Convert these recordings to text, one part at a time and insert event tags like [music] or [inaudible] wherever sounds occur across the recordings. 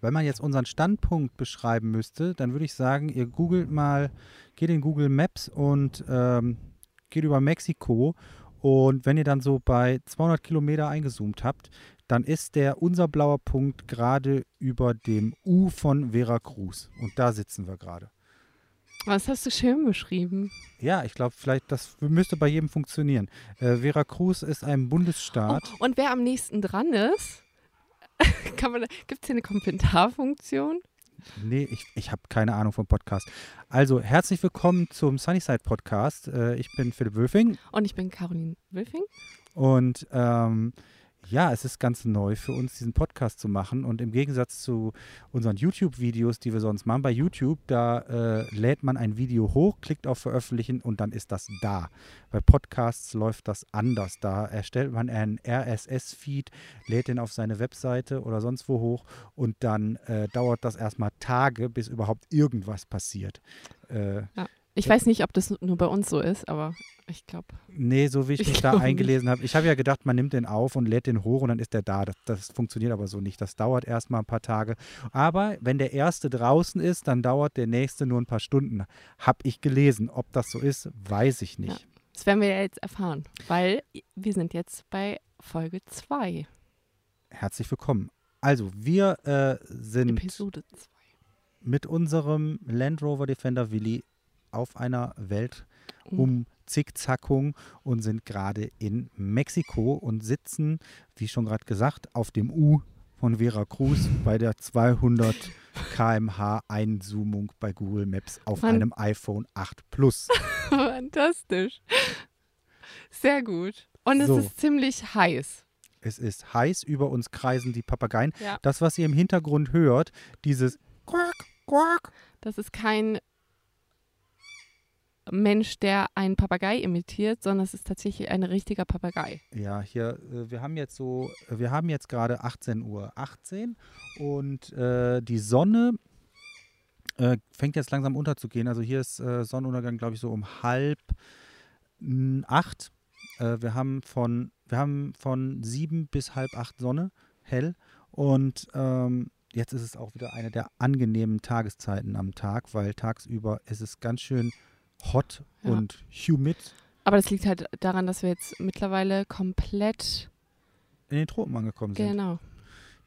Wenn man jetzt unseren Standpunkt beschreiben müsste, dann würde ich sagen, ihr googelt mal, geht in Google Maps und ähm, geht über Mexiko. Und wenn ihr dann so bei 200 Kilometer eingezoomt habt, dann ist der unser blauer Punkt gerade über dem U von Veracruz. Und da sitzen wir gerade. Was hast du schön beschrieben? Ja, ich glaube, vielleicht, das müsste bei jedem funktionieren. Äh, Veracruz ist ein Bundesstaat. Oh, und wer am nächsten dran ist, [laughs] gibt es hier eine Kommentarfunktion? Nee, ich, ich habe keine Ahnung vom Podcast. Also, herzlich willkommen zum Sunnyside Podcast. Äh, ich bin Philipp Wölfing. Und ich bin Caroline Wölfing. Und ähm, ja, es ist ganz neu für uns, diesen Podcast zu machen. Und im Gegensatz zu unseren YouTube-Videos, die wir sonst machen, bei YouTube, da äh, lädt man ein Video hoch, klickt auf Veröffentlichen und dann ist das da. Bei Podcasts läuft das anders. Da erstellt man einen RSS-Feed, lädt den auf seine Webseite oder sonst wo hoch und dann äh, dauert das erstmal Tage, bis überhaupt irgendwas passiert. Äh, ja. Ich weiß nicht, ob das nur bei uns so ist, aber ich glaube. Nee, so wie ich, ich mich da eingelesen habe. Ich habe ja gedacht, man nimmt den auf und lädt den hoch und dann ist der da. Das, das funktioniert aber so nicht. Das dauert erstmal ein paar Tage. Aber wenn der erste draußen ist, dann dauert der nächste nur ein paar Stunden. Habe ich gelesen. Ob das so ist, weiß ich nicht. Ja, das werden wir ja jetzt erfahren, weil wir sind jetzt bei Folge 2. Herzlich willkommen. Also, wir äh, sind Episode 2. mit unserem Land Rover Defender Willi auf einer Welt mhm. und sind gerade in Mexiko und sitzen, wie schon gerade gesagt, auf dem U von Veracruz bei der 200 km/h Einzoomung bei Google Maps auf Fan einem iPhone 8 Plus. [laughs] Fantastisch. Sehr gut. Und es so. ist ziemlich heiß. Es ist heiß, über uns kreisen die Papageien. Ja. Das, was ihr im Hintergrund hört, dieses Quack, Quack. Das ist kein Mensch, der einen Papagei imitiert, sondern es ist tatsächlich ein richtiger Papagei. Ja, hier, äh, wir haben jetzt so, wir haben jetzt gerade 18 Uhr 18 und äh, die Sonne äh, fängt jetzt langsam unterzugehen. Also hier ist äh, Sonnenuntergang, glaube ich, so um halb acht. Äh, wir haben von, wir haben von sieben bis halb acht Sonne hell und ähm, jetzt ist es auch wieder eine der angenehmen Tageszeiten am Tag, weil tagsüber ist es ganz schön hot ja. und humid. Aber das liegt halt daran, dass wir jetzt mittlerweile komplett in den Tropen angekommen sind. Genau.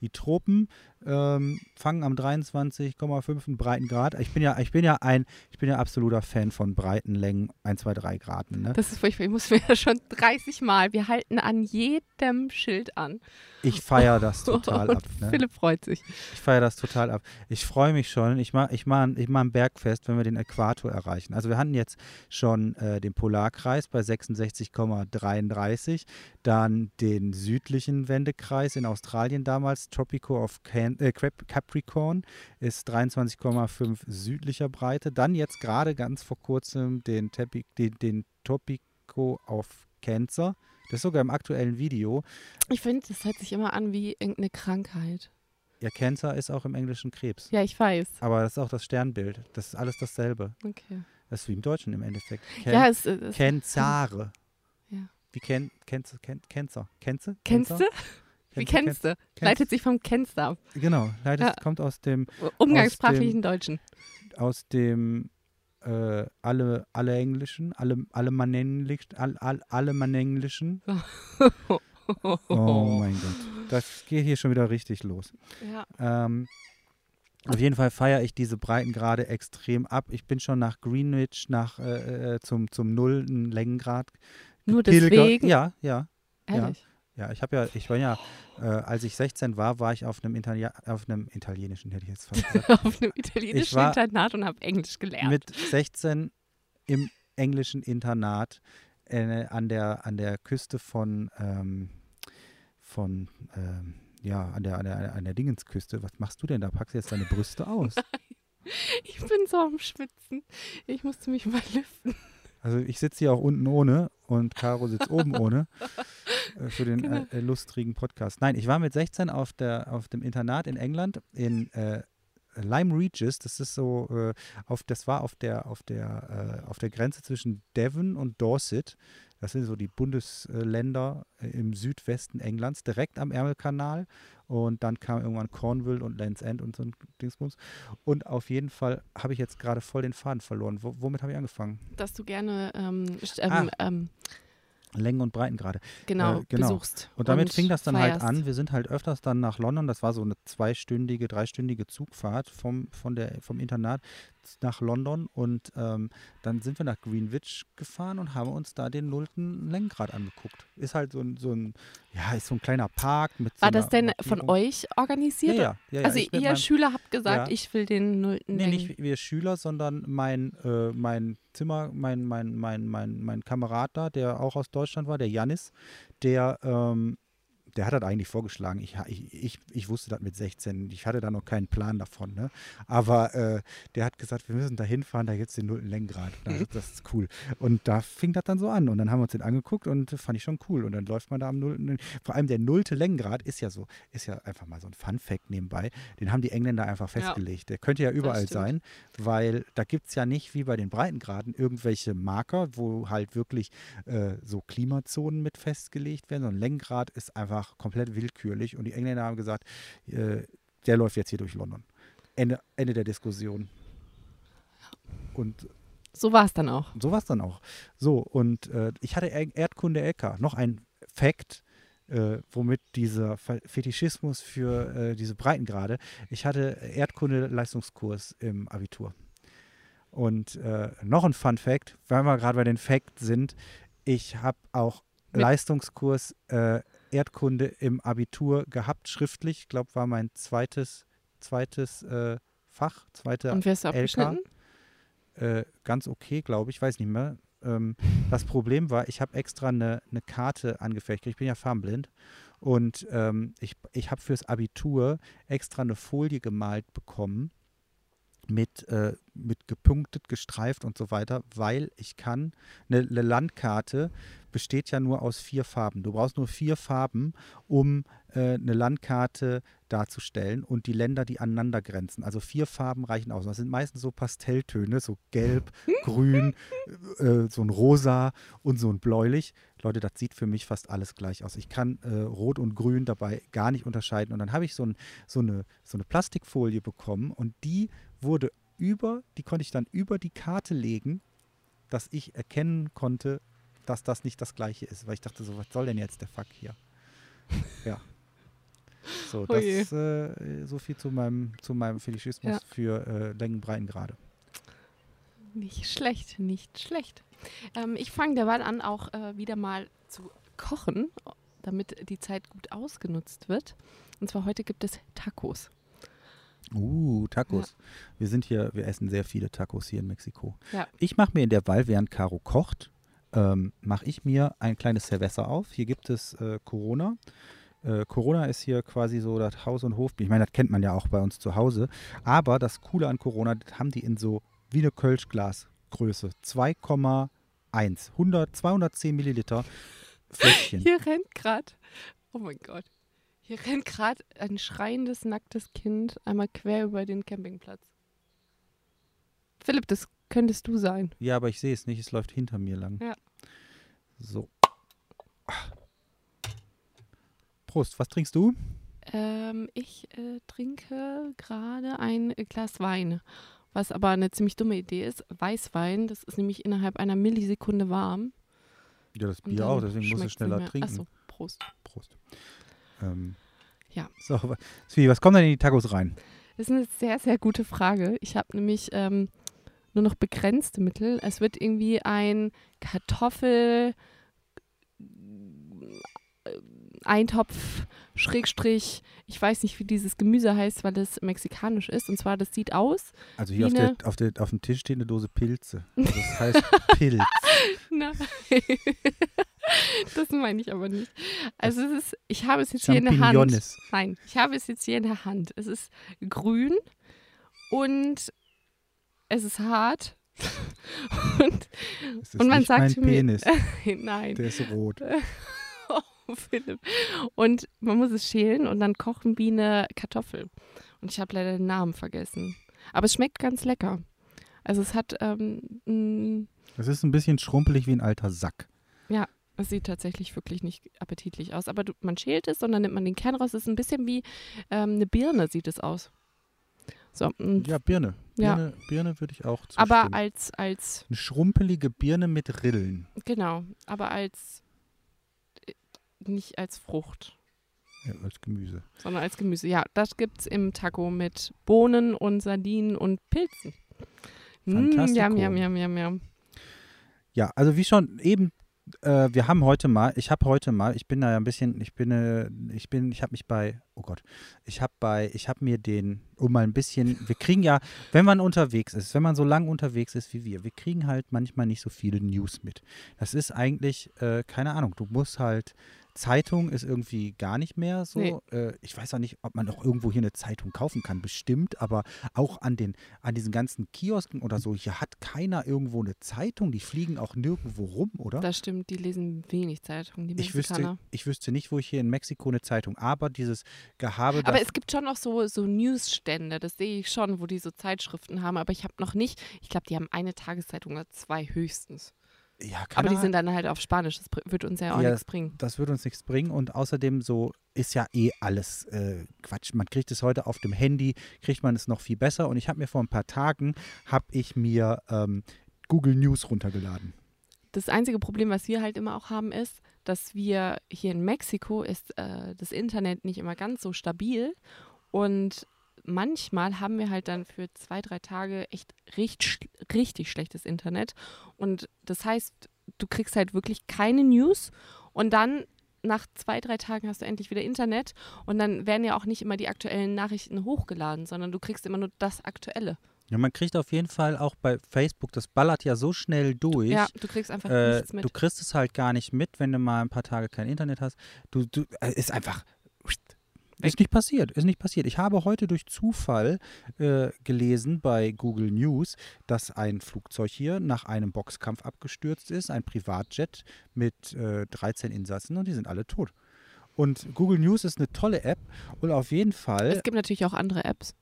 Die Tropen ähm, fangen am 23,5 Breitengrad. Ich bin ja, ich bin ja ein, ich bin ja absoluter Fan von Breitenlängen 1, 2, 3 Grad. Ne? Das ist furchtbar. Ich muss mir [laughs] ja schon 30 Mal. Wir halten an jedem Schild an. Ich feiere das [laughs] total ab. Ne? Philipp freut sich. Ich feiere das total ab. Ich freue mich schon. Ich mache ich mach, ich mach ein Bergfest, wenn wir den Äquator erreichen. Also wir hatten jetzt schon äh, den Polarkreis bei 66,33, dann den südlichen Wendekreis in Australien damals, Tropico of Can äh, Capricorn, ist 23,5 südlicher Breite. Dann jetzt gerade ganz vor kurzem den, Tepi den, den Tropico of Cancer das ist sogar im aktuellen Video. Ich finde, das hört sich immer an wie irgendeine Krankheit. Ja, Cancer ist auch im Englischen Krebs. Ja, ich weiß. Aber das ist auch das Sternbild. Das ist alles dasselbe. Okay. Das ist wie im Deutschen im Endeffekt. Ken ja, es ist. Kenzare. Ja. Wie Ken, Kenze, Ken, Kenzer. Kenze? Kennst du? Wie kennst du? Leitet sich vom Kennst ab. Genau, leitet, ja. kommt aus dem umgangssprachlichen aus dem, Deutschen. Aus dem äh, alle, alle Englischen, alle, alle man Englisch, all, all, alle man Englischen. [laughs] oh mein Gott. Das geht hier schon wieder richtig los. Ja. Ähm, auf jeden Fall feiere ich diese Breitengrade extrem ab. Ich bin schon nach Greenwich, nach äh, äh zum, zum nullten Längengrad. Nur deswegen? Ja, ja. Ehrlich? Ja. Ja, ich habe ja, ich war ja, äh, als ich 16 war, war ich auf einem, Itali auf einem italienischen, hätte ich jetzt fast gesagt. [laughs] auf einem italienischen Internat und habe Englisch gelernt. Mit 16 im englischen Internat äh, an, der, an der Küste von, ähm, von ähm, ja, an der, an der, an der Dingensküste. Was machst du denn da? Packst du jetzt deine Brüste aus? [laughs] ich bin so am Schwitzen. Ich musste mich mal lüften. Also ich sitze hier auch unten ohne und Caro sitzt oben ohne äh, für den genau. äh, lustrigen Podcast. Nein, ich war mit 16 auf, der, auf dem Internat in England in äh, Lyme Regis, das ist so, äh, auf, das war auf der, auf der, äh, auf der Grenze zwischen Devon und Dorset. Das sind so die Bundesländer äh, im Südwesten Englands, direkt am Ärmelkanal. Und dann kam irgendwann Cornwall und Land's End und so ein Dingsbums. Und auf jeden Fall habe ich jetzt gerade voll den Faden verloren. W womit habe ich angefangen? Dass du gerne ähm, ähm, ah. ähm, Längen und Breiten gerade. Genau, äh, genau, besuchst. Und damit und fing das dann halt feierst. halt an. Wir sind halt öfters dann nach London. Das war so eine zweistündige, dreistündige Zugfahrt vom, von der, vom Internat nach London und ähm, dann sind wir nach Greenwich gefahren und haben uns da den nullten Längengrad angeguckt. Ist halt so ein, so ein ja, ist so ein kleiner Park mit War so das denn von euch organisiert? Ja, ja. ja, also ihr meinem, Schüler habt gesagt, ich will den nullten Nee, nicht wir Schüler, sondern mein, äh, mein Zimmer, mein, mein, mein, mein, mein Kamerad da, der auch aus Deutschland war, der Janis, der ähm, der hat das eigentlich vorgeschlagen. Ich, ich, ich, wusste das mit 16. Ich hatte da noch keinen Plan davon. Ne? Aber äh, der hat gesagt, wir müssen da hinfahren, da gibt es den nullten Längengrad. Das, das, ist cool. Und da fing das dann so an. Und dann haben wir uns den angeguckt und fand ich schon cool. Und dann läuft man da am nullten. Vor allem der nullte Längengrad ist ja so, ist ja einfach mal so ein Fun-Fact nebenbei. Den haben die Engländer einfach festgelegt. Ja. Der könnte ja überall sein, weil da gibt es ja nicht wie bei den Breitengraden irgendwelche Marker, wo halt wirklich äh, so Klimazonen mit festgelegt werden. So ein Längengrad ist einfach einfach komplett willkürlich. Und die Engländer haben gesagt, äh, der läuft jetzt hier durch London. Ende, Ende der Diskussion. Und so war es dann auch. So war es dann auch. So, und äh, ich hatte Erdkunde LK. Noch ein Fakt, äh, womit dieser Fetischismus für äh, diese Breitengrade. Ich hatte Erdkunde-Leistungskurs im Abitur. Und äh, noch ein Fun Fact, weil wir gerade bei den Facts sind, ich habe auch Mit Leistungskurs äh, Erdkunde im Abitur gehabt, schriftlich. Ich glaube, war mein zweites, zweites äh, Fach, zweite Und wirst du abgeschnitten? Äh, ganz okay, glaube ich, weiß nicht mehr. Ähm, das Problem war, ich habe extra eine, eine Karte angefertigt. Ich bin ja farbenblind. Und ähm, ich, ich habe fürs Abitur extra eine Folie gemalt bekommen mit, äh, mit gepunktet, gestreift und so weiter, weil ich kann, eine, eine, Landkarte besteht ja nur aus vier Farben. Du brauchst nur vier Farben, um äh, eine Landkarte darzustellen und die Länder, die aneinander grenzen. Also vier Farben reichen aus. Das sind meistens so Pastelltöne, so gelb, [laughs] grün, äh, so ein rosa und so ein bläulich. Leute, das sieht für mich fast alles gleich aus. Ich kann äh, rot und grün dabei gar nicht unterscheiden. Und dann habe ich so, ein, so, eine, so eine Plastikfolie bekommen und die wurde über, die konnte ich dann über die Karte legen, dass ich erkennen konnte, dass das nicht das gleiche ist. Weil ich dachte so, was soll denn jetzt der Fuck hier? ja. So, das äh, so viel zu meinem, zu meinem Fetischismus ja. für äh, Längen, gerade. Nicht schlecht, nicht schlecht. Ähm, ich fange derweil an, auch äh, wieder mal zu kochen, damit die Zeit gut ausgenutzt wird. Und zwar heute gibt es Tacos. Uh, Tacos. Ja. Wir sind hier, wir essen sehr viele Tacos hier in Mexiko. Ja. Ich mache mir in der Wahl, während Caro kocht, ähm, mache ich mir ein kleines Cerveza auf. Hier gibt es äh, Corona. Äh, Corona ist hier quasi so das Haus- und Hof. Ich meine, das kennt man ja auch bei uns zu Hause. Aber das Coole an Corona, das haben die in so wie eine Kölschglasgröße. 2,1. 100, 210 Milliliter Fläschchen. Hier rennt gerade, oh mein Gott, hier rennt gerade ein schreiendes, nacktes Kind einmal quer über den Campingplatz. Philipp, das könntest du sein. Ja, aber ich sehe es nicht, es läuft hinter mir lang. Ja. So. Prost, was trinkst du? Ähm, ich äh, trinke gerade ein Glas Wein, was aber eine ziemlich dumme Idee ist. Weißwein, das ist nämlich innerhalb einer Millisekunde warm. Ja, das Bier auch, deswegen muss es schneller trinken. Achso, Prost. Prost. Ähm, ja. So, Svi, was kommt denn in die Tacos rein? Das ist eine sehr, sehr gute Frage. Ich habe nämlich ähm, nur noch begrenzte Mittel. Es wird irgendwie ein Kartoffel, Eintopf, Schrägstrich, ich weiß nicht, wie dieses Gemüse heißt, weil es mexikanisch ist. Und zwar, das sieht aus. Also hier auf, der, auf, der, auf dem Tisch steht eine Dose Pilze. Also das heißt [laughs] Pilz. Nein. das meine ich aber nicht. Also es ist, ich habe es jetzt hier in der Hand. Nein, ich habe es jetzt hier in der Hand. Es ist grün und es ist hart. [laughs] und, und man sagt mein Penis. mir, [laughs] nein. Der ist rot. [laughs] Philipp. Und man muss es schälen und dann kochen wie eine Kartoffel. Und ich habe leider den Namen vergessen. Aber es schmeckt ganz lecker. Also es hat, ähm, Es ist ein bisschen schrumpelig wie ein alter Sack. es sieht tatsächlich wirklich nicht appetitlich aus. Aber du, man schält es und dann nimmt man den Kern raus. Es ist ein bisschen wie ähm, eine Birne sieht es aus. So, Ja, Birne. Ja. Birne, Birne würde ich auch zustimmen. aber als, als, Eine schrumpelige Birne mit Rillen. genau, aber als, nicht als Frucht. Ja, als Gemüse. sondern als Gemüse. Ja, das gibt's im Taco mit Bohnen und Sardinen und Pilzen. Mm, Fantastico. jam, jam, jam, jam, jam. Ja, also wie schon eben, äh, wir haben heute mal, ich habe heute mal, ich bin da ja ein bisschen, ich bin, äh, ich bin, ich habe mich bei, oh Gott, ich habe bei, ich habe mir den, um mal ein bisschen, wir kriegen ja, wenn man unterwegs ist, wenn man so lang unterwegs ist wie wir, wir kriegen halt manchmal nicht so viele News mit. Das ist eigentlich, äh, keine Ahnung, du musst halt, Zeitung ist irgendwie gar nicht mehr so. Nee. Äh, ich weiß auch nicht, ob man noch irgendwo hier eine Zeitung kaufen kann, bestimmt, aber auch an den, an diesen ganzen Kiosken oder so, hier hat keiner irgendwo eine Zeitung, die fliegen auch nirgendwo rum, oder? Das stimmt, die lesen wenig Zeitungen, die Ich wüsste, ich wüsste nicht, wo ich hier in Mexiko eine Zeitung, aber dieses Gehabe, Aber es gibt schon noch so, so Newsstände, das sehe ich schon, wo die so Zeitschriften haben. Aber ich habe noch nicht, ich glaube, die haben eine Tageszeitung oder zwei höchstens. Ja, Aber die sind dann halt auf Spanisch, das wird uns ja auch Ja, nichts bringen. das wird uns nichts bringen und außerdem so ist ja eh alles äh, Quatsch. Man kriegt es heute auf dem Handy, kriegt man es noch viel besser und ich habe mir vor ein paar Tagen, habe ich mir ähm, Google News runtergeladen. Das einzige Problem, was wir halt immer auch haben, ist, dass wir hier in Mexiko ist äh, das Internet nicht immer ganz so stabil und manchmal haben wir halt dann für zwei, drei Tage echt richtig, richtig schlechtes Internet und das heißt, du kriegst halt wirklich keine News und dann nach zwei, drei Tagen hast du endlich wieder Internet und dann werden ja auch nicht immer die aktuellen Nachrichten hochgeladen, sondern du kriegst immer nur das Aktuelle. Ja, man kriegt auf jeden Fall auch bei Facebook, das ballert ja so schnell durch. ja, du kriegst einfach Äh, nichts mit. du kriegst es halt gar nicht mit, wenn du mal ein paar Tage kein Internet hast. Du, du äh, ist einfach ist nicht passiert, ist nicht passiert. Ich habe heute durch Zufall äh, gelesen bei Google News, dass ein Flugzeug hier nach einem Boxkampf abgestürzt ist, ein Privatjet mit äh, 13 Insassen und die sind alle tot. Und Google News ist eine tolle App und auf jeden Fall es gibt natürlich auch andere Apps.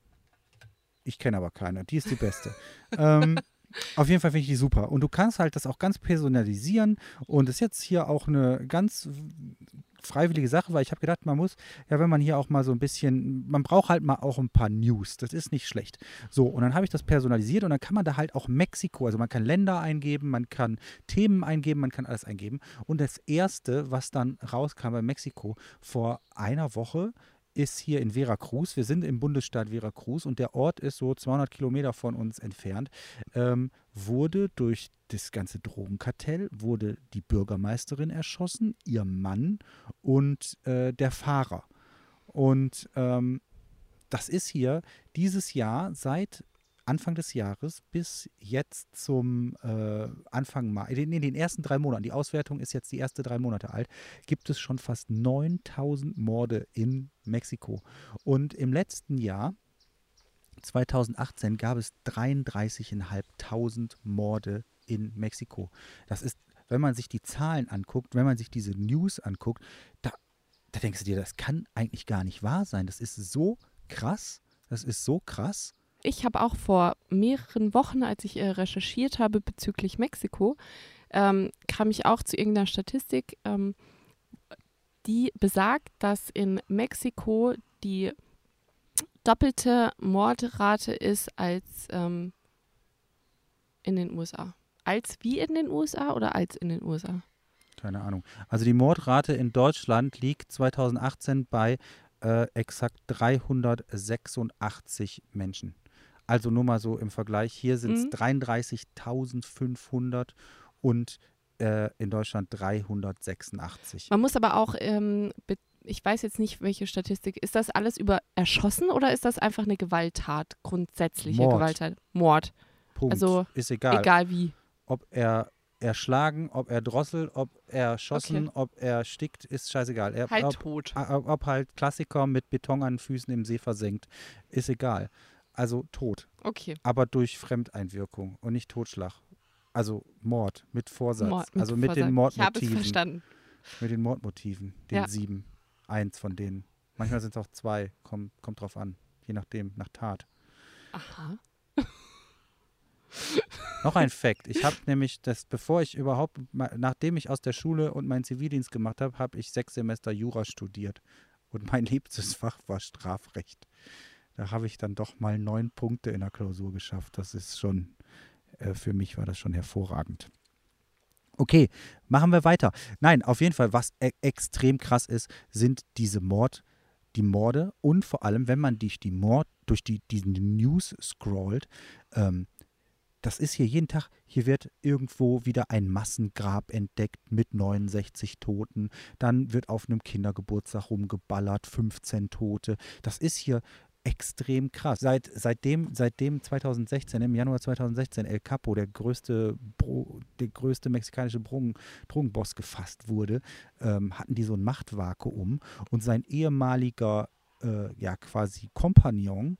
ich kenne aber keine. Die ist die beste. ähm, [laughs] auf jeden Fall finde ich die super. Und du kannst halt das auch ganz personalisieren. Und das ist jetzt hier auch eine ganz freiwillige Sache, weil ich habe gedacht, man muss, ja, wenn man hier auch mal so ein bisschen, man braucht halt mal auch ein paar News. Das ist nicht schlecht. So, und dann habe ich das personalisiert und dann kann man da halt auch Mexiko, also man kann Länder eingeben, man kann Themen eingeben, man kann alles eingeben. Und das erste, was dann rauskam bei Mexiko vor einer Woche, ist hier in Veracruz. Wir sind im Bundesstaat Veracruz und der Ort ist so 200 Kilometer von uns entfernt. Ähm, wurde durch das ganze Drogenkartell, wurde die Bürgermeisterin erschossen, ihr Mann und äh, der Fahrer. Und ähm, das ist hier dieses Jahr seit Anfang des Jahres bis jetzt zum äh, Anfang Mai, in den ersten drei Monaten, die Auswertung ist jetzt die erste drei Monate alt, gibt es schon fast 9000 Morde in Mexiko. Und im letzten Jahr, 2018, gab es 33.500 Morde in Mexiko. Das ist, wenn man sich die Zahlen anguckt, wenn man sich diese News anguckt, da, da denkst du dir, das kann eigentlich gar nicht wahr sein. Das ist so krass. Das ist so krass. Ich habe auch vor mehreren Wochen, als ich äh, recherchiert habe bezüglich Mexiko, ähm, kam ich auch zu irgendeiner Statistik, ähm, die besagt, dass in Mexiko die doppelte Mordrate ist als ähm, in den USA. Als wie in den USA oder als in den USA? Keine Ahnung. Also die Mordrate in Deutschland liegt 2018 bei äh, exakt 386 Menschen. Also nur mal so im Vergleich. Hier sind es Mhm. 33.500 und äh, in Deutschland 386. Man muss aber auch, ähm, ich weiß jetzt nicht, welche Statistik, ist das alles über erschossen oder ist das einfach eine Gewalttat, grundsätzliche Mord. Gewalttat? Mord, Punkt. also Ist egal. egal wie. Ob er erschlagen, ob er drosselt, ob er erschossen, Okay. ob er stickt, ist scheißegal. Er, Halt ob, tot. ob, ob halt Klassiker mit Beton an den Füßen im See versenkt, ist egal. Also tot. Okay. aber durch Fremdeinwirkung und nicht Totschlag. Also Mord mit Vorsatz. Mord also mit Vorsatz. den Ich habe es Mordmotiven. verstanden. Mit den Mordmotiven. Den Ja. sieben. Eins von denen. Manchmal sind es auch zwei. Kommt, kommt drauf an. je nachdem, nach Tat. Aha. [laughs] Noch ein Fakt. Ich habe [laughs] nämlich das, bevor ich überhaupt, nachdem ich aus der Schule und meinen Zivildienst gemacht habe, habe ich sechs Semester Jura studiert. Und mein [laughs] liebstes Fach war Strafrecht. Da habe ich dann doch mal neun Punkte in der Klausur geschafft. Das ist schon, äh, für mich war das schon hervorragend. Okay, machen wir weiter. Nein, auf jeden Fall, was e extrem krass ist, sind diese Mord, die Morde und vor allem, wenn man durch die Mord, durch die, diesen News scrollt, ähm, das ist hier jeden Tag, hier wird irgendwo wieder ein Massengrab entdeckt mit 69 Toten. Dann wird auf einem Kindergeburtstag rumgeballert, 15 Tote. Das ist hier extrem krass. Seit, seitdem, seitdem 2016, im Januar 2016, El Capo, der größte, Bro, der größte mexikanische Drogen, Drogenboss, gefasst wurde, ähm, hatten die so ein Machtvakuum und sein ehemaliger, äh, ja quasi Kompagnon,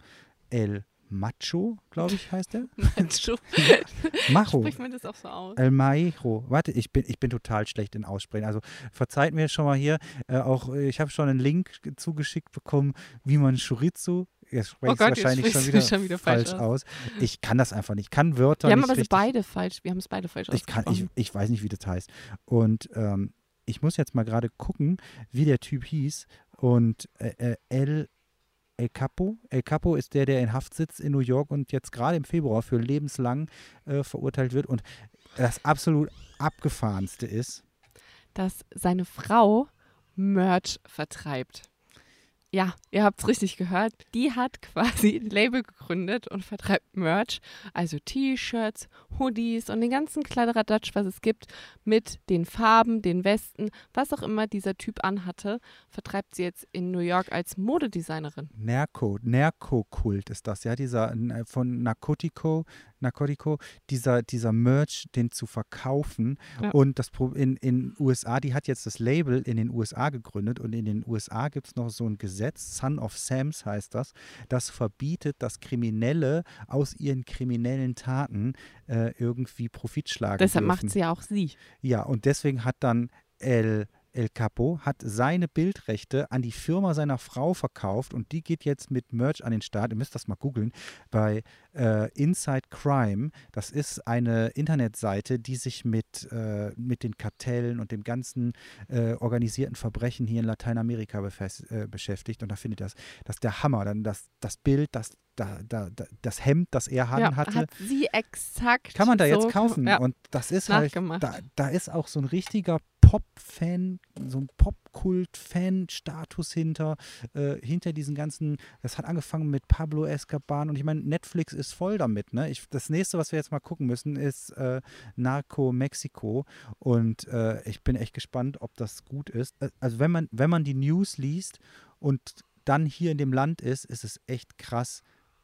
El Macho, glaube ich, heißt der. [laughs] Macho. [laughs] Macho. Spricht man das auch so aus? El Majo. Warte, ich bin, ich bin total schlecht in Aussprechen. Also verzeiht mir schon mal hier. Äh, auch ich habe schon einen Link zugeschickt bekommen, wie man Chorizo. Jetzt spreche Oh ich wahrscheinlich schon wieder, schon wieder falsch falsch aus. Ich kann das einfach nicht. Ich kann Wörter Wir haben nicht aber beide falsch. Wir haben es beide falsch Ich, kann, ich, ich weiß nicht, wie das heißt. Und ähm, ich muss jetzt mal gerade gucken, wie der Typ hieß. Und äh, äh, El, El Capo. El Capo ist der, der in Haft sitzt in New York und jetzt gerade im Februar für lebenslang äh, verurteilt wird. Und das absolut abgefahrenste ist, dass seine Frau Merch vertreibt. Ja, ihr habt es richtig gehört. Die hat quasi ein Label gegründet und vertreibt Merch, also T-Shirts, Hoodies und den ganzen Kladderadatsch, was es gibt, mit den Farben, den Westen, was auch immer dieser Typ anhatte, vertreibt sie jetzt in New York als Modedesignerin. Narco, Narco-Kult ist das, ja, dieser äh, von Narcotico, Narcotico, dieser, dieser Merch, den zu verkaufen. Ja. Und das in in USA, die hat jetzt das Label in den USA gegründet und in den USA gibt es noch so ein Gesetz, Son of Sams heißt das, das verbietet, dass Kriminelle aus ihren kriminellen Taten äh, irgendwie Profit schlagen Deshalb macht sie ja auch sie. Ja, und deswegen hat dann El, El Capo hat seine Bildrechte an die Firma seiner Frau verkauft und die geht jetzt mit Merch an den Start. Ihr müsst das mal googeln bei äh, Inside Crime. Das ist eine Internetseite, die sich mit, äh, mit den Kartellen und dem ganzen äh, organisierten Verbrechen hier in Lateinamerika äh, beschäftigt. Und da findet ihr das, das ist der Hammer. Dann das, das Bild, das, da, da, da, das Hemd, das er an Ja, hatte. hat sie exakt. Kann man da so jetzt kaufen. Ja. Und das ist halt, da, da ist auch so ein richtiger Pop-Fan, so ein Pop-Kult-Fan-Status hinter, äh, hinter diesen ganzen, das hat angefangen mit Pablo Escobar und ich meine, Netflix ist voll damit, ne? Ich, das nächste, was wir jetzt mal gucken müssen, ist äh, Narco Mexico und äh, ich bin echt gespannt, ob das gut ist. Äh, Also wenn man, wenn man die News liest und dann hier in dem Land ist, ist es echt krass.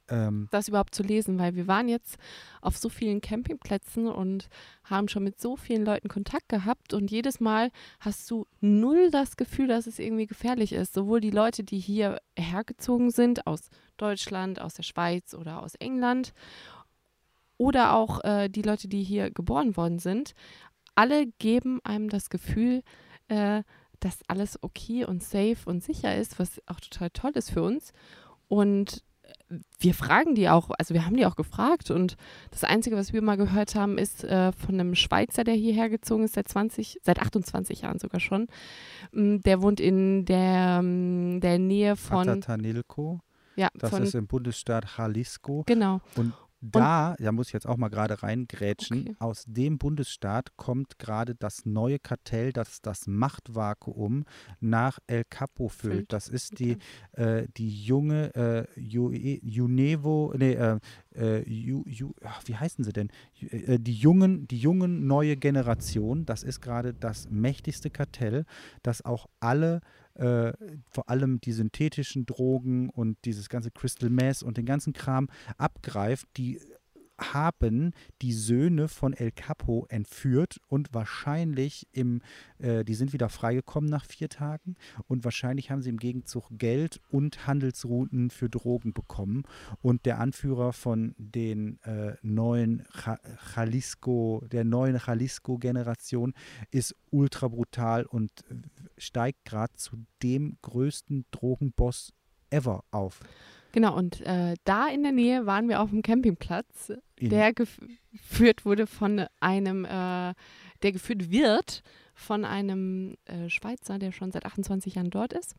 Ähm, das überhaupt zu lesen, weil wir waren jetzt auf so vielen Campingplätzen und haben schon mit so vielen Leuten Kontakt gehabt und jedes Mal hast du null das Gefühl, dass es irgendwie gefährlich ist. Sowohl die Leute, die hier hergezogen sind aus Deutschland, aus der Schweiz oder aus England oder auch äh, die Leute, die hier geboren worden sind, alle geben einem das Gefühl, äh, dass alles okay und safe und sicher ist, was auch total toll ist für uns. Und wir fragen die auch, also wir haben die auch gefragt und das Einzige, was wir mal gehört haben, ist äh, von einem Schweizer, der hierher gezogen ist, seit 20, seit 28 Jahren sogar schon. Mm, Der wohnt in der, mm, der Nähe von, Atatanilco, ja, das von, ist im Bundesstaat Jalisco. genau, Und da, da muss ich jetzt auch mal gerade reingrätschen, Okay. aus dem Bundesstaat kommt gerade das neue Kartell, das das Machtvakuum nach El Capo füllt. Das ist die, äh, die junge äh, Ju- Junevo, nee, äh, äh, Ju, Ju, ach, wie heißen sie denn? Ju- Äh, die jungen, die jungen neue Generation, das ist gerade das mächtigste Kartell, das auch alle äh, vor allem die synthetischen Drogen und dieses ganze Crystal Meth und den ganzen Kram abgreift, die haben die Söhne von El Capo entführt und wahrscheinlich im, äh, die sind wieder freigekommen nach vier Tagen und wahrscheinlich haben sie im Gegenzug Geld und Handelsrouten für Drogen bekommen und der Anführer von den äh, neuen Ja- Jalisco, der neuen Jalisco-Generation ist ultra brutal und steigt gerade zu dem größten Drogenboss ever auf. Genau, und äh, da in der Nähe waren wir auf dem Campingplatz, In- der gef- geführt wurde von einem, äh, der geführt wird von einem äh, Schweizer, der schon seit 28 Jahren dort ist.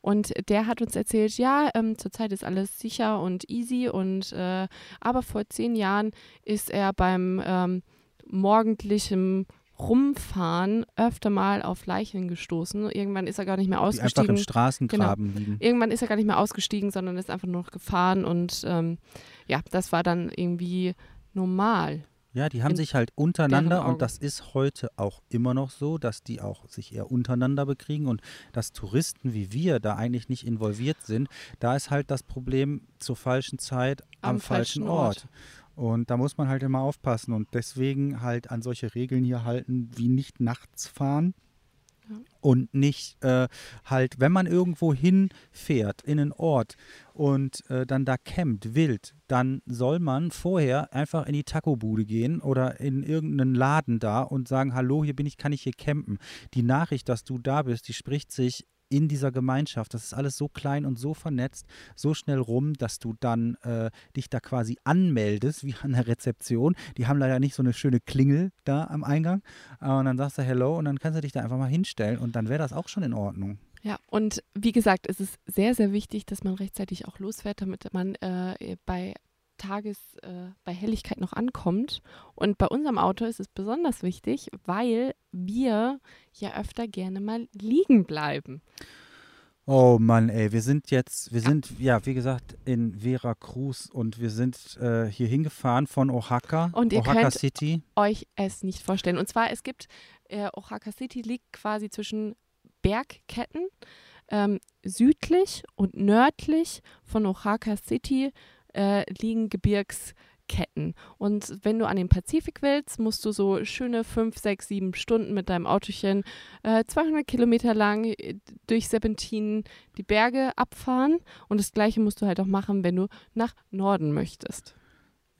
Und der hat uns erzählt, ja, ähm, zurzeit ist alles sicher und easy und äh, aber vor zehn Jahren ist er beim ähm, morgendlichen Rumfahren öfter mal auf Leichen gestoßen. Irgendwann ist er gar nicht mehr Die einfach ausgestiegen. im Straßengraben liegen. Irgendwann ist er gar nicht mehr ausgestiegen, sondern ist einfach nur noch gefahren und ähm, ja, das war dann irgendwie normal. Ja, die haben sich halt untereinander und das ist heute auch immer noch so, dass die auch sich eher untereinander bekriegen und dass Touristen wie wir da eigentlich nicht involviert sind. Da ist halt das Problem zur falschen Zeit am, Am falschen falschen Ort. Ort. Und da muss man halt immer aufpassen und deswegen halt an solche Regeln hier halten, wie nicht nachts fahren. Ja. Und nicht äh, halt, wenn man irgendwo hinfährt in einen Ort und äh, dann da campt, wild, dann soll man vorher einfach in die Taco-Bude gehen oder in irgendeinen Laden da und sagen, hallo, hier bin ich, kann ich hier campen. Die Nachricht, dass du da bist, die spricht sich in dieser Gemeinschaft. Das ist alles so klein und so vernetzt, so schnell rum, dass du dann äh, dich da quasi anmeldest, wie an der Rezeption. Die haben leider nicht so eine schöne Klingel da am Eingang. Und dann sagst du Hello und dann kannst du dich da einfach mal hinstellen und dann wäre das auch schon in Ordnung. Ja, und wie gesagt, es ist sehr, sehr wichtig, dass man rechtzeitig auch losfährt, damit man äh, bei Tages, äh, bei Helligkeit noch ankommt. Und bei unserem Auto ist es besonders wichtig, weil wir ja öfter gerne mal liegen bleiben. Oh Mann, ey, wir sind jetzt, wir sind, ja, wie gesagt, in Veracruz und wir sind äh, hier hingefahren von Oaxaca, Und ihr Oaxaca könnt- City. euch es nicht vorstellen. Und zwar, es gibt, äh, Oaxaca City liegt quasi zwischen Bergketten. Ähm, südlich und nördlich von Oaxaca City äh, liegen Gebirgsketten. Und wenn du an den Pazifik willst, musst du so schöne 5, 6, 7 Stunden mit deinem Autochen äh, 200 Kilometer lang äh, durch Serpentinen die Berge abfahren. Und das gleiche musst du halt auch machen, wenn du nach Norden möchtest.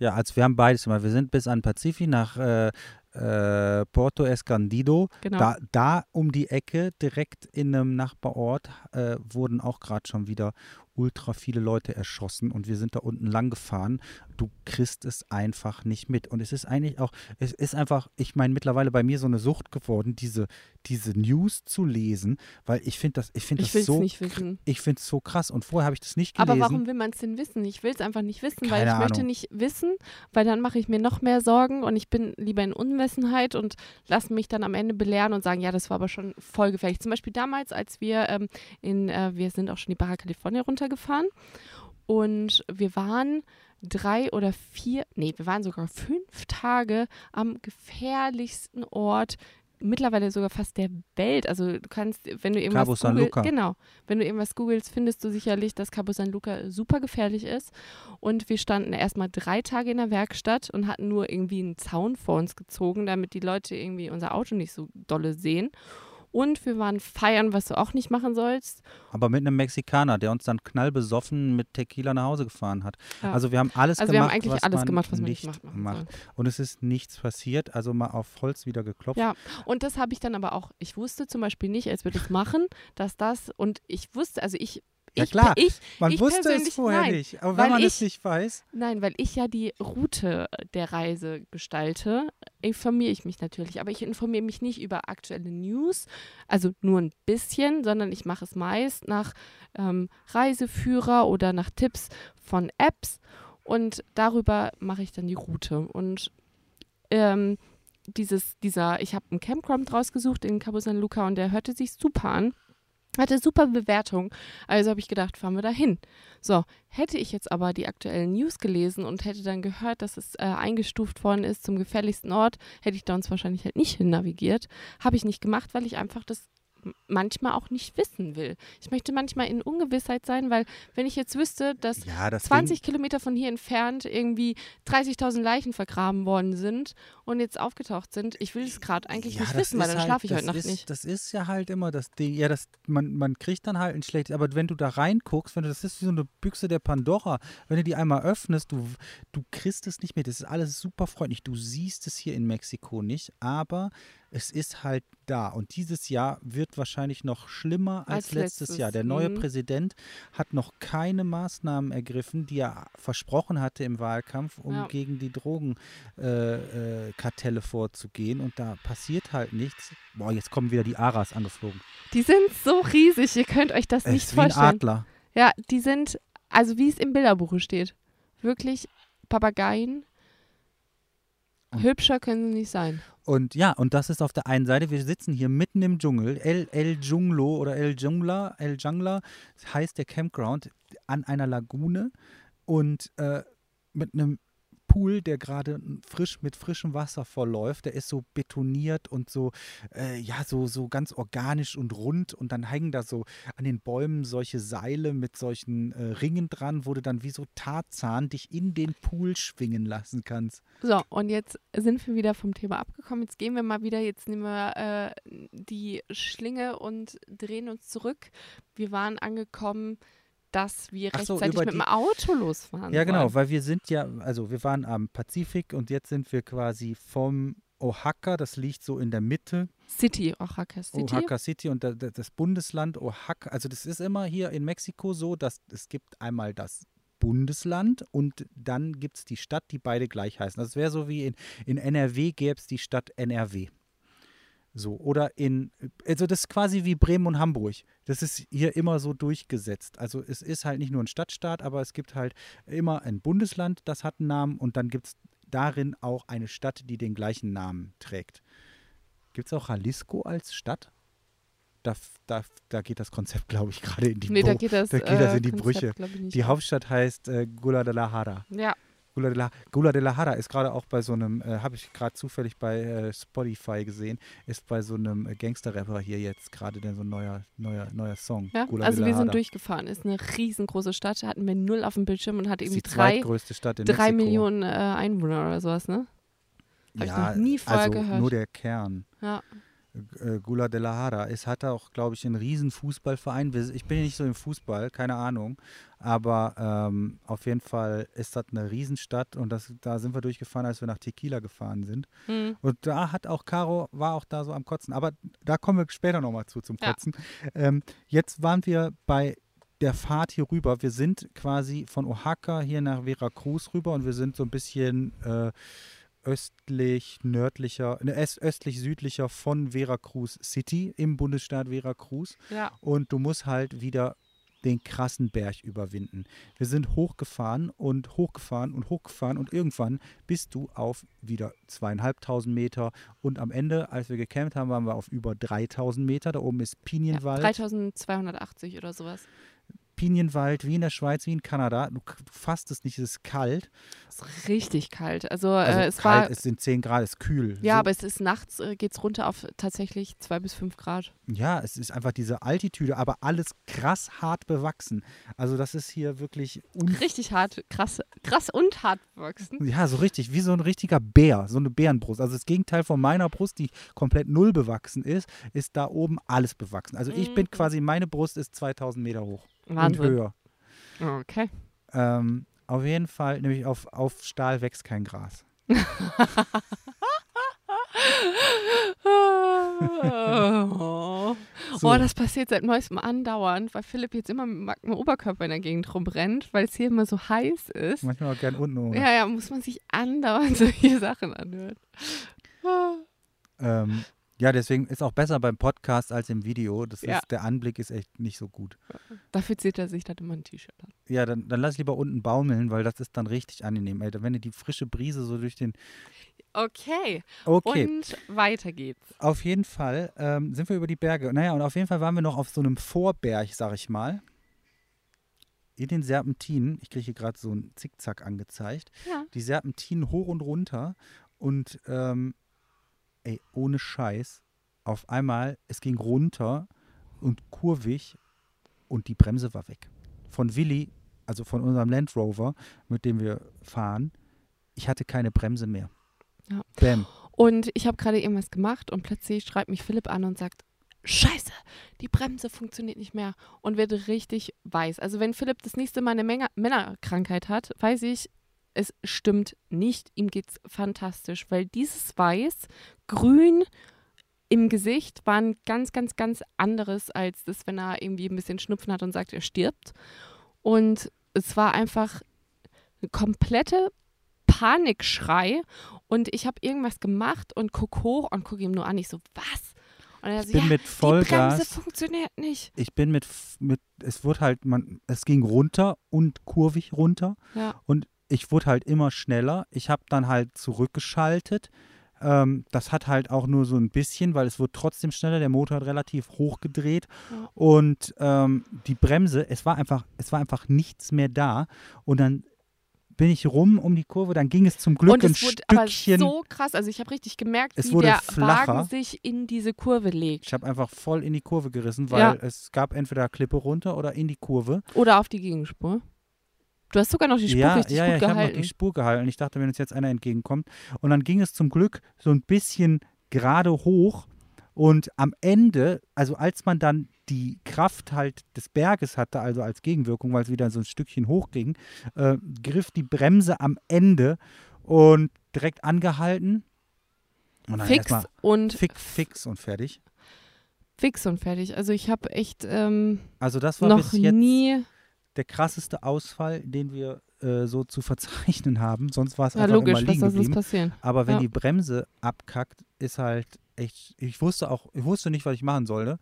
Ja, also wir haben beides gemacht. Wir sind bis an Pazifik nach äh, äh, Porto Escondido. Genau. Da, da um die Ecke, direkt in einem Nachbarort, äh, wurden auch gerade schon wieder ultra viele Leute erschossen und wir sind da unten lang gefahren. Du kriegst es einfach nicht mit. Und es ist eigentlich auch, es ist einfach, ich meine, mittlerweile bei mir so eine Sucht geworden, diese, diese News zu lesen, weil ich finde das, ich finde ich das will es so, nicht wissen. ich finde es so krass. Und vorher habe ich das nicht gelesen. Aber warum will man es denn wissen? Ich will es einfach nicht wissen, weil Keine ich möchte Ahnung. nicht wissen, weil dann mache ich mir noch mehr Sorgen und ich bin lieber in Unwissenheit und lasse mich dann am Ende belehren und sagen, ja, das war aber schon voll gefährlich. Zum Beispiel damals, als wir ähm, in, äh, wir sind auch schon die Baja California runtergefahren und wir waren drei oder vier, nee, wir waren sogar fünf Tage am gefährlichsten Ort mittlerweile sogar fast der Welt. Also du kannst, wenn du irgendwas Cabo San google- Luca. genau, wenn du irgendwas googelst, findest du sicherlich, dass Cabo San Luca super gefährlich ist. Und wir standen erstmal drei Tage in der Werkstatt und hatten nur irgendwie einen Zaun vor uns gezogen, damit die Leute irgendwie unser Auto nicht so dolle sehen. Und wir waren feiern, was du auch nicht machen sollst. Aber mit einem Mexikaner, der uns dann knallbesoffen mit Tequila nach Hause gefahren hat. Ja. Also wir haben alles Also wir gemacht, haben eigentlich was alles man gemacht, was man nicht macht. macht. Und es ist nichts passiert, also mal auf Holz wieder geklopft. Ja, und das habe ich dann aber auch, ich wusste zum Beispiel nicht, als wir das machen, dass das, und ich wusste, also ich, Ja, klar. ich, Man ich wusste es vorher nein, nicht. Aber wenn man es ich- nicht weiß, Nein, weil ich ja die Route der Reise gestalte, informiere ich mich natürlich. Aber ich informiere mich nicht über aktuelle News, also nur ein bisschen, sondern ich mache es meist nach ähm, Reiseführer oder nach Tipps von Apps und darüber mache ich dann die Route. Und ähm, dieses, dieser, ich habe einen Campground rausgesucht in Cabo San Luca und der hörte sich super an. Hatte super Bewertung. Also habe ich gedacht, fahren wir da hin. So, hätte ich jetzt aber die aktuellen News gelesen und hätte dann gehört, dass es äh, eingestuft worden ist zum gefährlichsten Ort, hätte ich da uns wahrscheinlich halt nicht hin navigiert. Habe ich nicht gemacht, weil ich einfach das manchmal auch nicht wissen will. Ich möchte manchmal in Ungewissheit sein, weil wenn ich jetzt wüsste, dass ja, das 20 Kilometer von hier entfernt irgendwie 30.000 Leichen vergraben worden sind und jetzt aufgetaucht sind, ich will es gerade eigentlich ja, nicht wissen, weil dann halt- schlafe ich heute Nacht ist, nicht. Das ist ja halt immer das Ding. Ja, das, man, man kriegt dann halt ein schlechtes, aber wenn du da reinguckst, wenn du, das ist wie so eine Büchse der Pandora, wenn du die einmal öffnest, du, du kriegst es nicht mehr. Das ist alles super freundlich. Du siehst es hier in Mexiko nicht, aber es ist halt da. Und dieses Jahr wird wird wahrscheinlich noch schlimmer als, Als letztes, letztes, Jahr. Der neue mhm. Präsident hat noch keine Maßnahmen ergriffen, die er versprochen hatte im Wahlkampf, um Ja. gegen die Drogenkartelle äh, Kartelle vorzugehen. Und da passiert halt nichts. Boah, jetzt kommen wieder die Aras angeflogen. Die sind so riesig, ihr könnt euch das Es nicht ist wie ein vorstellen. Adler. Ja, die sind, also wie es im Bilderbuch steht, wirklich Papageien. Und- Hübscher können sie nicht sein. Und ja, und das ist auf der einen Seite, wir sitzen hier mitten im Dschungel, El, El Junglo oder El Jungla, El Jungla heißt der Campground, an einer Lagune und äh, mit einem Pool, der gerade frisch mit frischem Wasser verläuft, der ist so betoniert und so, äh, ja, so, so ganz organisch und rund und dann hängen da so an den Bäumen solche Seile mit solchen äh, Ringen dran, wo du dann wie so Tarzan dich in den Pool schwingen lassen kannst. So, und jetzt sind wir wieder vom Thema abgekommen. Jetzt gehen wir mal wieder, jetzt nehmen wir äh, die Schlinge und drehen uns zurück. Wir waren angekommen, dass wir Ach so, rechtzeitig über mit dem Auto losfahren. Ja, genau, wollen. weil wir sind ja, also wir waren am Pazifik und jetzt sind wir quasi vom Oaxaca, das liegt so in der Mitte, City, Oaxaca City. Oaxaca City und da, da, das Bundesland Oaxaca, also das ist immer hier in Mexiko so, dass es gibt einmal das Bundesland und dann gibt es die Stadt, die beide gleich heißen. Das wäre so wie in, in NRW gäbe es die Stadt NRW. So, oder in, also das ist quasi wie Bremen und Hamburg. Das ist hier immer so durchgesetzt. Also es ist halt nicht nur ein Stadtstaat, aber es gibt halt immer ein Bundesland, das hat einen Namen und dann gibt es darin auch eine Stadt, die den gleichen Namen trägt. Gibt es auch Jalisco als Stadt? Da, da, da geht das Konzept, glaube ich, gerade in die nee, da geht das, da geht das äh, in die Konzept, Brüche. Die Hauptstadt heißt äh, Guadalajara. Ja, Gula de la, Gula de la Hara ist gerade auch bei so einem, äh, habe ich gerade zufällig bei äh, Spotify gesehen, ist bei so einem äh, Gangster-Rapper hier jetzt gerade der so ein neuer, neuer, neuer Song. ja. Gula also wir sind durchgefahren. Ist eine riesengroße Stadt, hatten wir null auf dem Bildschirm und hat irgendwie drei, zweitgrößte Stadt in drei. Millionen äh, Einwohner oder sowas, ne? Hab ich ja, noch nie vorher also gehört. nur der Kern. Ja. Äh, Gula de la Hara. Es hat auch, glaube ich, einen riesen Fußballverein. Ich bin ja nicht so im Fußball, keine Ahnung. Aber ähm, auf jeden Fall ist das eine Riesenstadt und das, da sind wir durchgefahren, als wir nach Tequila gefahren sind. Hm. Und da hat auch Caro, war auch da so am Kotzen. Aber da kommen wir später nochmal zu, zum Ja. Kotzen. Ähm, jetzt waren wir bei der Fahrt hier rüber. Wir sind quasi von Oaxaca hier nach Veracruz rüber und wir sind so ein bisschen äh, östlich, nördlicher, ne, öst- östlich-südlicher von Veracruz City im Bundesstaat Veracruz. Ja. Und du musst halt wieder den krassen Berg überwinden. Wir sind hochgefahren und hochgefahren und hochgefahren und irgendwann bist du auf wieder zweieinhalbtausend Meter und am Ende, als wir gecampt haben, waren wir auf über 3000 Meter. Da oben ist ja. Pinienwald. 3280 oder sowas. Pinienwald, wie in der Schweiz, wie in Kanada. Du, fasst es nicht, es ist kalt. Ist richtig kalt. Also, Also äh, es kalt, war. es sind 10 Grad, es ist kühl. ja, so, aber es ist nachts, äh, geht es runter auf tatsächlich 2 bis 5 Grad. Ja, es ist einfach diese Altitude, aber alles krass hart bewachsen. Also das ist hier wirklich Richtig hart, krass, krass und hart bewachsen. Ja, so richtig, wie so ein richtiger Bär, so eine Bärenbrust. Also das Gegenteil von meiner Brust, die komplett null bewachsen ist, ist da oben alles bewachsen. Also ich bin Mhm. quasi, meine Brust ist 2000 Meter hoch und Wahnsinn. höher. Okay. Ähm, auf jeden Fall, nämlich auf, auf Stahl wächst kein Gras. oh. [laughs] So. oh, das passiert seit neuestem andauernd, weil Philipp jetzt immer mit nacktem Oberkörper in der Gegend rumrennt, weil es hier immer so heiß ist. Manchmal auch gern unten ohne. Ja, ja, muss man sich andauernd [laughs] solche Sachen anhören. Ähm, ja, deswegen ist auch besser beim Podcast als im Video. Das Ja. ist, der Anblick ist echt nicht so gut. Dafür zieht er sich dann immer ein T-Shirt an. Ja, dann, dann lass lieber unten baumeln, weil das ist dann richtig angenehm. Ey, wenn du die frische Brise so durch den. Okay, Okay. und weiter geht's. Auf jeden Fall ähm, sind wir über die Berge. Naja, und auf jeden Fall waren wir noch auf so einem Vorberg, sag ich mal. In den Serpentinen. Ich kriege hier gerade so einen Zickzack angezeigt. Ja. Die Serpentinen hoch und runter. Und ähm, ey, ohne Scheiß. Auf einmal, es ging runter und kurvig und die Bremse war weg. Von Willi, also von unserem Land Rover, mit dem wir fahren, ich hatte keine Bremse mehr. Ja. Bam. Und ich habe gerade irgendwas gemacht und plötzlich schreibt mich Philipp an und sagt, Scheiße, die Bremse funktioniert nicht mehr und wird richtig weiß. Also wenn Philipp das nächste Mal eine Menge Männerkrankheit hat, weiß ich, es stimmt nicht. Ihm geht's fantastisch, weil dieses Weiß, Grün, im Gesicht war ein ganz, ganz, ganz anderes als das, wenn er irgendwie ein bisschen Schnupfen hat und sagt, er stirbt. Und es war einfach eine komplette Panikschrei und ich habe irgendwas gemacht und guck hoch und gucke ihm nur an. Ich so, was? Und er Ich so, bin ja, mit die Bremse Vollgas. funktioniert nicht. Ich bin mit, mit, es wurde halt, man, es ging runter und kurvig runter. Ja. Und ich wurde halt immer schneller. Ich habe dann halt zurückgeschaltet. Ähm, das hat halt auch nur so ein bisschen, weil es wurde trotzdem schneller. Der Motor hat relativ hoch gedreht. Ja. Und ähm, die Bremse, es war einfach, es war einfach nichts mehr da. Und dann bin ich rum um die Kurve. Dann ging es zum Glück und ein es wurde aber Stückchen. so krass. Also ich habe richtig gemerkt, Es wie wurde der flacher. Wagen sich in diese Kurve legt. ich habe einfach voll in die Kurve gerissen, weil Ja. es gab entweder Klippe runter oder in die Kurve. Oder auf die Gegenspur. Du hast sogar noch die Spur ja, richtig ja, ja, gut ich habe noch gehalten. die Spur gehalten. Ich dachte, wenn uns jetzt einer entgegenkommt. Und dann ging es zum Glück so ein bisschen gerade hoch. Und am Ende, also als man dann die Kraft halt des Berges hatte, also als Gegenwirkung, weil es wieder so ein Stückchen hoch ging, äh, griff die Bremse am Ende und direkt angehalten. Und dann Fix und fix, fix und fertig. fix und fertig. Also ich habe echt ähm, Also das war noch jetzt nie. Der krasseste Ausfall, den wir äh, so zu [laughs] verzeichnen haben. Sonst war es Ja, einfach logisch, immer was liegen sonst geblieben. passieren? Aber wenn Ja. die Bremse abkackt, ist halt echt. Ich wusste auch, ich wusste nicht, was ich machen sollte.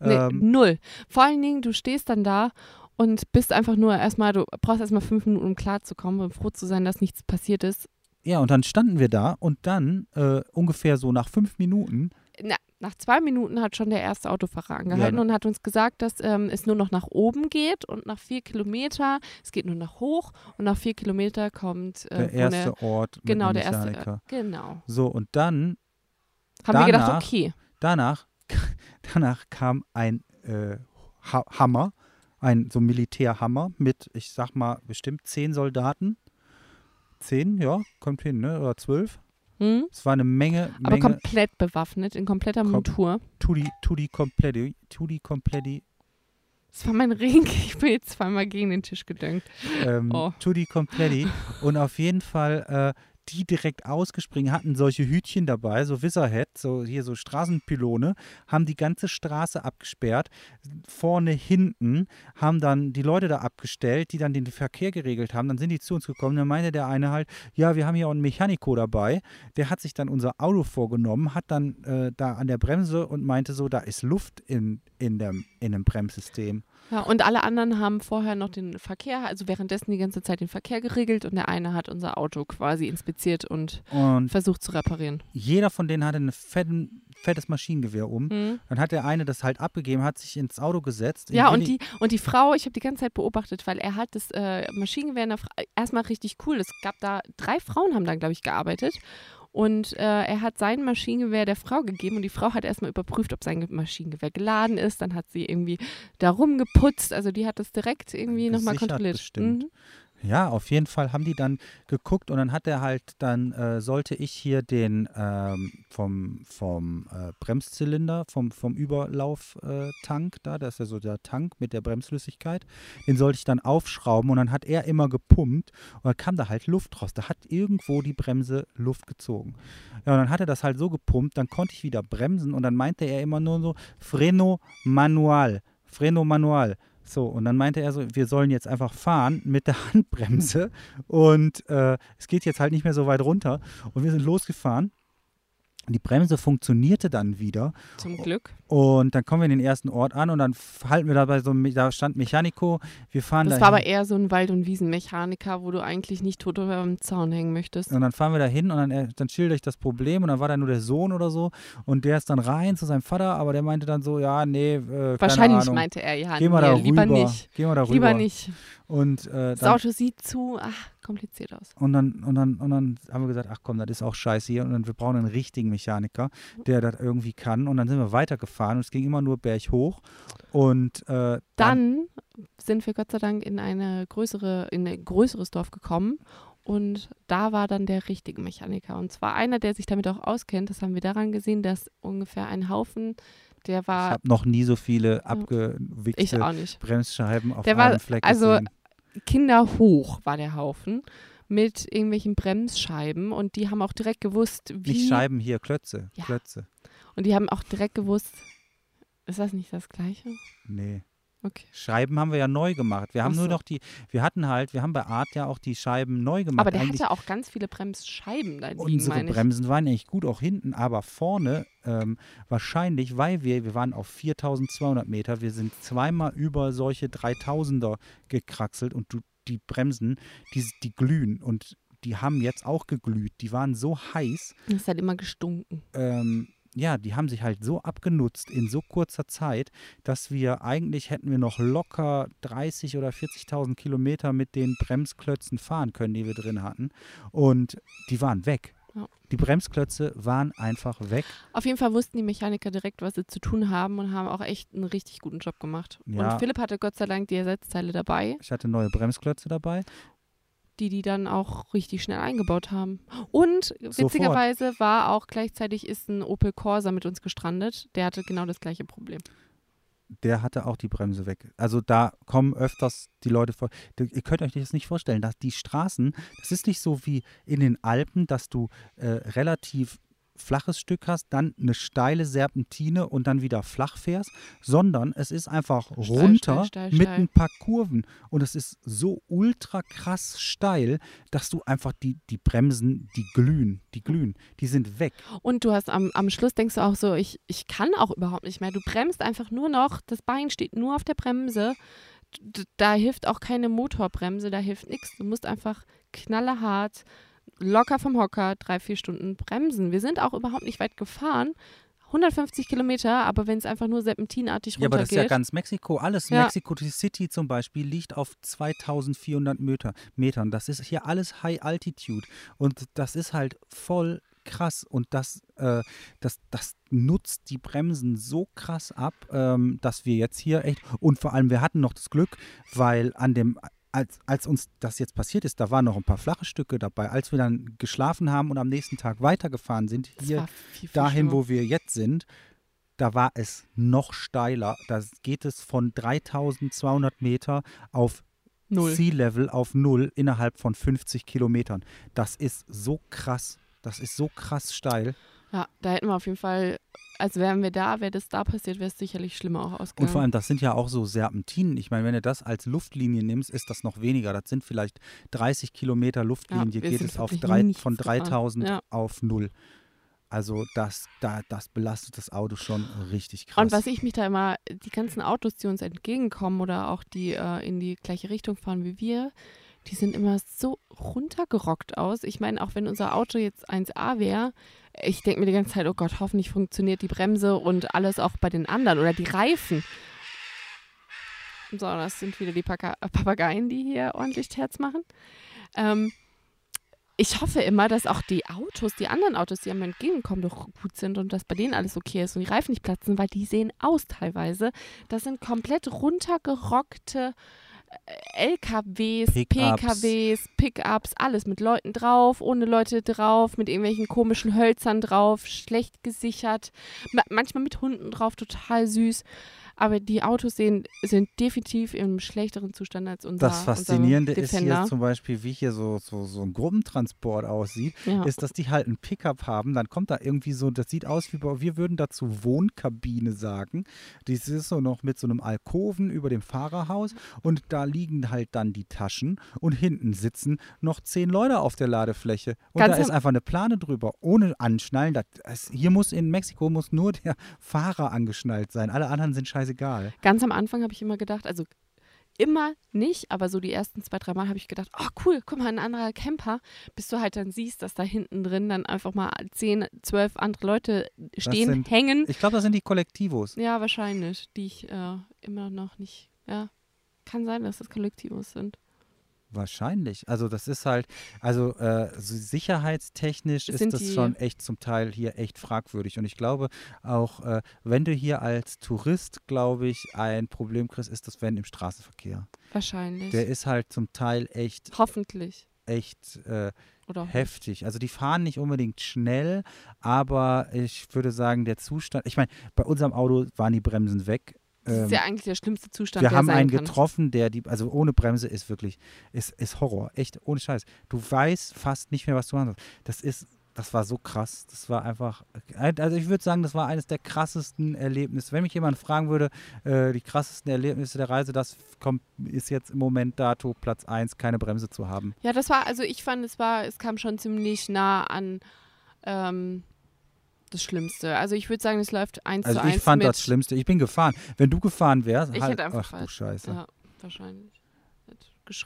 Nee, Ähm, null. Vor allen Dingen, du stehst dann da und bist einfach nur erstmal, du brauchst erstmal fünf Minuten, um klarzukommen und froh zu sein, dass nichts passiert ist. ja, und dann standen wir da und dann äh, ungefähr so nach fünf Minuten, Na, nach zwei Minuten hat schon der erste Autofahrer angehalten Ja. und hat uns gesagt, dass ähm, es nur noch nach oben geht und nach vier Kilometer, es geht nur nach hoch und nach vier Kilometer kommt äh, der erste eine- Ort mit genau der erste, äh, genau. So, und dann, Haben wir gedacht, Danach- okay, danach, [laughs] danach kam ein äh, ha Hammer, ein so Militärhammer mit, ich sag mal, bestimmt zehn Soldaten. Zehn, ja, kommt hin, ne? Oder zwölf. Hm? Es war eine Menge, aber Menge. komplett bewaffnet, in kompletter Kom- Montur. Tutti, tutti completi, tutti completi, Das war mein Ring, [laughs] ich bin jetzt zweimal gegen den Tisch gedüngt. ähm, Oh. tutti completi. Und auf jeden Fall, äh, die direkt ausgespringen hatten solche Hütchen dabei, so Wizardhead, so hier so Straßenpylone, haben die ganze Straße abgesperrt, vorne, hinten, haben dann die Leute da abgestellt, die dann den Verkehr geregelt haben. Dann sind die zu uns gekommen. Dann meinte der eine halt, ja, wir haben hier auch einen Mechaniko dabei. Der hat sich dann unser Auto vorgenommen, hat dann äh, da an der Bremse und meinte so, da ist Luft in, in, dem, in dem Bremssystem. Ja, und alle anderen haben vorher noch den Verkehr, also währenddessen die ganze Zeit den Verkehr geregelt und der eine hat unser Auto quasi inspiziert und Und versucht zu reparieren. jeder von denen hatte ein fetten, fettes Maschinengewehr um. Mhm. Dann hat der eine das halt abgegeben, hat sich ins Auto gesetzt. Ja, und die, und die Frau, ich habe die ganze Zeit beobachtet, weil er hat das äh, Maschinengewehr in der Fra erstmal richtig cool. Es gab da, drei Frauen haben da, glaube ich, gearbeitet. Und äh, er hat sein Maschinengewehr der Frau gegeben und die Frau hat erstmal überprüft, ob sein Ge- Maschinengewehr geladen ist. Dann hat sie irgendwie da rumgeputzt. Also die hat das direkt irgendwie nochmal kontrolliert. bestimmt. Mhm. Ja, auf jeden Fall haben die dann geguckt und dann hat er halt, dann äh, sollte ich hier den ähm, vom, vom äh, Bremszylinder, vom, vom Überlauftank äh, da, das ist ja so der Tank mit der Bremsflüssigkeit, den sollte ich dann aufschrauben und dann hat er immer gepumpt und dann kam da halt Luft raus. Da hat irgendwo die Bremse Luft gezogen. Ja, und dann hat er das halt so gepumpt, dann konnte ich wieder bremsen und dann meinte er immer nur so, Freno manual, Freno manual. So, und dann meinte er so, wir sollen jetzt einfach fahren mit der [laughs] Handbremse und äh, es geht jetzt halt nicht mehr so weit runter. Und wir sind losgefahren. Die Bremse funktionierte dann wieder Zum Glück. und dann kommen wir in den ersten Ort an und dann halten wir dabei so, da stand Mechanico, wir fahren Das da war aber eher so ein Wald- und Wiesenmechaniker, wo du eigentlich nicht tot über dem Zaun hängen möchtest. Und dann fahren wir da hin und dann, äh, dann schildere ich das Problem und dann war da nur der Sohn oder so und der ist dann rein zu seinem Vater, aber der meinte dann so, ja, nee, äh, Wahrscheinlich meinte er, ja, Geh mal nee, da lieber rüber. nicht. Geh mal da rüber. Lieber nicht. Und, äh, Das dann, Auto sieht zu, ach, kompliziert aus. und, dann, und, dann, und dann haben wir gesagt, ach komm, das ist auch scheiße hier und dann, wir brauchen einen richtigen Mechaniker, der das irgendwie kann. Und dann sind wir weitergefahren und es ging immer nur berghoch. Und äh, dann, Dann sind wir Gott sei Dank in eine größere, in ein größeres Dorf gekommen und da war dann der richtige Mechaniker. Und zwar einer, der sich damit auch auskennt. Das haben wir daran gesehen, dass ungefähr ein Haufen, der ich war, habe noch nie so viele ich nicht. Bremsscheiben auf Der war- einem Fleck also gesehen. Kinderhoch war der Haufen mit irgendwelchen Bremsscheiben und die haben auch direkt gewusst, wie. Nicht Scheiben hier, Klötze. Ja. Klötze. Und die haben auch direkt gewusst, ist das nicht das Gleiche? Nee. Okay. Scheiben haben wir ja neu gemacht. Wir haben Ach nur so. noch die, wir hatten halt, wir haben bei Art ja auch die Scheiben neu gemacht. Aber der Eigentlich hatte auch ganz viele Bremsscheiben da liegen, Unsere meine ich. Bremsen waren eigentlich gut auch hinten, aber vorne ähm, wahrscheinlich, weil wir, wir waren auf 4200 Meter, wir sind zweimal über solche 3000er gekraxelt und du, die Bremsen, die, die glühen und die haben jetzt auch geglüht. Die waren so heiß, Das hat immer gestunken. ähm, ja, die haben sich halt so abgenutzt in so kurzer Zeit, dass wir eigentlich hätten wir noch locker 30 oder 40.000 Kilometer mit den Bremsklötzen fahren können, die wir drin hatten. Und die waren weg. Ja. Die Bremsklötze waren einfach weg. Auf jeden Fall wussten die Mechaniker direkt, was sie zu tun haben und haben auch echt einen richtig guten Job gemacht. Ja. Und Philipp hatte Gott sei Dank die Ersatzteile dabei, Ich hatte neue Bremsklötze dabei. Die die dann auch richtig schnell eingebaut haben. Und witzigerweise war auch gleichzeitig ist ein Opel Corsa mit uns gestrandet. Der hatte genau das gleiche Problem. Der hatte auch die Bremse weg. Also da kommen öfters die Leute vor. Ihr könnt euch das nicht vorstellen, dass die Straßen, das ist nicht so wie in den Alpen, dass du äh, relativ flaches Stück hast, dann eine steile Serpentine und dann wieder flach fährst, sondern es ist einfach runter steil, steil, mit steil. ein paar Kurven und es ist so ultra krass steil, dass du einfach die, die Bremsen, die glühen, die glühen, die sind weg. Und du hast am, am Schluss denkst du auch so, ich, ich kann auch überhaupt nicht mehr. Du bremst einfach nur noch, das Bein steht nur auf der Bremse. Da hilft auch keine Motorbremse, da hilft nichts. Du musst einfach knallhart, locker vom Hocker, drei, vier Stunden bremsen. Wir sind auch überhaupt nicht weit gefahren. 150 Kilometer, aber wenn es einfach nur serpentinartig Ja, aber das ist ja runtergeht. ganz Mexiko. Alles. Ja. Mexico City zum Beispiel liegt auf 2400 Meter, Metern. Das ist hier alles High Altitude. Und das ist halt voll krass. Und das, äh, das, das nutzt die Bremsen so krass ab, ähm, dass wir jetzt hier echt. Und vor allem, wir hatten noch das Glück, weil an dem. Als, als uns das jetzt passiert ist, da waren noch ein paar flache Stücke dabei. Als wir dann geschlafen haben und am nächsten Tag weitergefahren sind, hier dahin, wo wir jetzt sind, da war es noch steiler. Da geht es von 3200 Meter auf. Sea-Level auf Null innerhalb von 50 Kilometern. Das ist so krass. Das ist so krass steil. Ja, da hätten wir auf jeden Fall, als wären wir da, wäre das da passiert, wäre es sicherlich schlimmer auch ausgegangen. Und vor allem, das sind ja auch so Serpentinen. Ich meine, wenn du das als Luftlinie nimmst, ist das noch weniger. Das sind vielleicht 30 Kilometer Luftlinie. Ja, geht es auf drei, von gefahren. 3000 Ja. auf Null. Also das, da, das belastet das Auto schon richtig krass. Und was ich mich da immer, die ganzen Autos, die uns entgegenkommen oder auch die äh, in die gleiche Richtung fahren wie wir, die sind immer so runtergerockt aus. Ich meine, auch wenn unser Auto jetzt 1A wäre, ich denke mir die ganze Zeit, oh Gott, hoffentlich funktioniert die Bremse und alles auch bei den anderen oder die Reifen. So, das sind wieder die Paka Papageien, die hier ordentlich Terz machen. Ähm, ich hoffe immer, dass auch die Autos, die anderen Autos, die einem entgegenkommen, doch gut sind und dass bei denen alles okay ist und die Reifen nicht platzen, weil die sehen aus teilweise. Das sind komplett runtergerockte LKWs, Pickups. PKWs, Pickups, alles mit Leuten drauf, ohne Leute drauf, mit irgendwelchen komischen Hölzern drauf, schlecht gesichert, ma manchmal mit Hunden drauf, total süß. Aber die Autos sehen, sind definitiv im schlechteren Zustand als unser Das Faszinierende ist hier zum Beispiel, wie hier so, so, so ein Gruppentransport aussieht, ja. ist, dass die halt einen Pickup haben. Dann kommt da irgendwie so, das sieht aus wie, bei- wir würden dazu Wohnkabine sagen. Das ist so noch mit so einem Alkoven über dem Fahrerhaus und da liegen halt dann die Taschen und hinten sitzen noch zehn Leute auf der Ladefläche. Und Ganz da ist einfach eine Plane drüber, ohne Anschnallen. Das, hier muss in Mexiko muss nur der Fahrer angeschnallt sein. Alle anderen sind scheißegal. Ganz am Anfang habe ich immer gedacht, also immer nicht, aber so die ersten zwei, drei Mal habe ich gedacht, oh cool, guck mal, ein anderer Camper, bis du halt dann siehst, dass da hinten drin dann einfach mal zehn, zwölf andere Leute stehen, sind- hängen. Ich glaube, das sind die Kollektivos. Ja, wahrscheinlich, die ich äh, immer noch nicht, ja, kann sein, dass das Kollektivos sind. Wahrscheinlich. Also das ist halt, also äh, sicherheitstechnisch ist Sind das die- schon echt zum Teil hier echt fragwürdig. Und ich glaube auch, äh, wenn du hier als Tourist, glaube ich, ein Problem kriegst, ist das Wenn im Straßenverkehr. Wahrscheinlich. Der ist halt zum Teil echt, Hoffentlich. echt äh, Oder heftig. Also die fahren nicht unbedingt schnell, aber ich würde sagen, der Zustand, ich meine, bei unserem Auto waren die Bremsen weg. Das ähm, ist ja eigentlich der schlimmste Zustand, wir haben einen kann. getroffen, der die, also ohne Bremse ist wirklich, ist, ist Horror, echt, ohne Scheiß. Du weißt fast nicht mehr, was du machen sollst. Das ist, das war so krass. Das war einfach, also ich würde sagen, das war eines der krassesten Erlebnisse. Wenn mich jemand fragen würde, äh, die krassesten Erlebnisse der Reise, das kommt, ist jetzt im Moment dato Platz 1, keine Bremse zu haben. Ja, das war, also ich fand, es war, es kam schon ziemlich nah an ähm, das Schlimmste. Also ich würde sagen, es läuft eins Also zu ich eins fand mit. das Schlimmste. Ich bin gefahren. Wenn du gefahren wärst, Ich halt, hätte einfach ach du falsch. Scheiße. Ja, wahrscheinlich.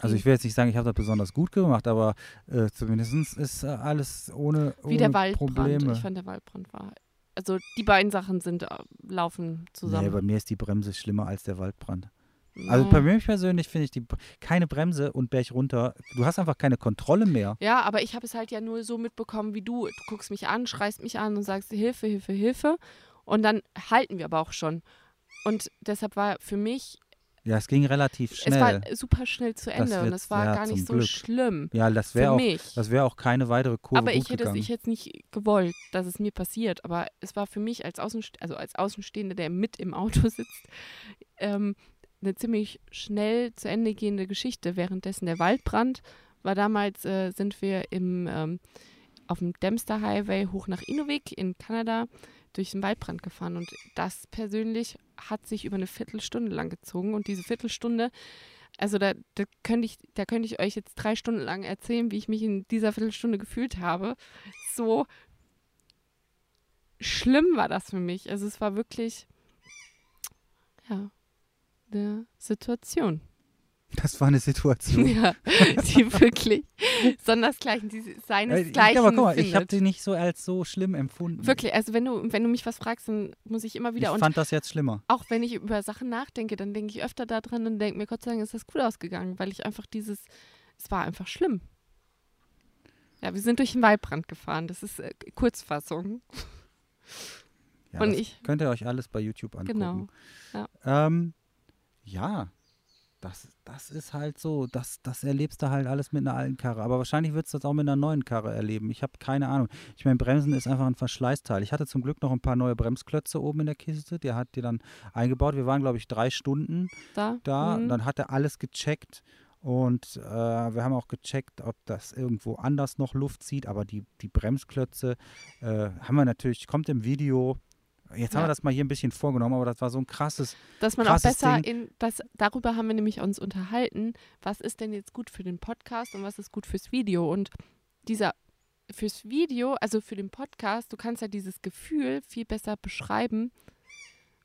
Also ich will jetzt nicht sagen, ich habe das besonders gut gemacht, aber äh, zumindest ist äh, alles ohne, ohne Wie der Waldbrand. Probleme. Ich fand, der Waldbrand war. Also die beiden Sachen sind äh, laufen Nee, zusammen. bei mir ist die Bremse schlimmer als der Waldbrand. Also Ja. bei mir persönlich finde ich die keine Bremse und Berg runter. Du hast einfach keine Kontrolle mehr. Ja, aber ich habe es halt ja nur so mitbekommen wie du. Du guckst mich an, schreist mich an und sagst Hilfe, Hilfe, Hilfe. Und dann halten wir aber auch schon. Und deshalb war für mich, Ja, es ging relativ es schnell. war super schnell zu Ende und wird- es war ja, gar nicht so Glück. schlimm ja, das wäre auch, das wäre auch keine weitere Kurve aber ich hätte es gegangen. ich hätte nicht gewollt, dass es mir passiert. Aber es war für mich als, Außenst also als Außenstehender, der mit im Auto [laughs] sitzt, ähm, eine ziemlich schnell zu Ende gehende Geschichte. Währenddessen der Waldbrand war damals, äh, sind wir im, ähm, auf dem Dempster Highway hoch nach Inuvik in Kanada durch den Waldbrand gefahren. Und das persönlich hat sich über eine Viertelstunde lang gezogen. Und diese Viertelstunde, also da, da, könnte ich, da könnte ich euch jetzt drei Stunden lang erzählen, wie ich mich in dieser Viertelstunde gefühlt habe. So schlimm war das für mich. Also es war wirklich, ja, eine Situation. das war eine Situation. [laughs] ja, die wirklich sondersgleichen, die Äh, seinesgleichen ich, aber guck mal, ich habe die nicht so als so schlimm empfunden. Wirklich, also wenn du, wenn du mich was fragst, dann muss ich immer Ich wieder und fand das jetzt schlimmer. auch wenn ich über Sachen nachdenke, dann denke ich öfter daran und denke mir, Gott sei Dank ist das gut ausgegangen, weil ich einfach dieses, es war einfach schlimm. Ja, wir sind durch den Waldbrand gefahren, das ist äh, Kurzfassung. Ja, und ich, könnt ihr euch alles bei YouTube angucken. genau. Ja. Ähm, ja, das, das ist halt so, das, das erlebst du halt alles mit einer alten Karre. Aber wahrscheinlich würdest du das auch mit einer neuen Karre erleben. Ich habe keine Ahnung. Ich meine, Bremsen ist einfach ein Verschleißteil. Ich hatte zum Glück noch ein paar neue Bremsklötze oben in der Kiste. Der hat die dann eingebaut. Wir waren, glaube ich, drei Stunden Da, da. Mhm. Dann hat er alles gecheckt. Und äh, wir haben auch gecheckt, ob das irgendwo anders noch Luft zieht. Aber die, die Bremsklötze äh, haben wir natürlich, kommt im Video. Jetzt haben Ja. wir das mal hier ein bisschen vorgenommen, aber das war so ein krasses Dass man auch krasses besser Ding. in das darüber haben wir nämlich uns unterhalten, was ist denn jetzt gut für den Podcast und was ist gut fürs Video und dieser fürs Video, also für den Podcast, du kannst ja dieses Gefühl viel besser beschreiben,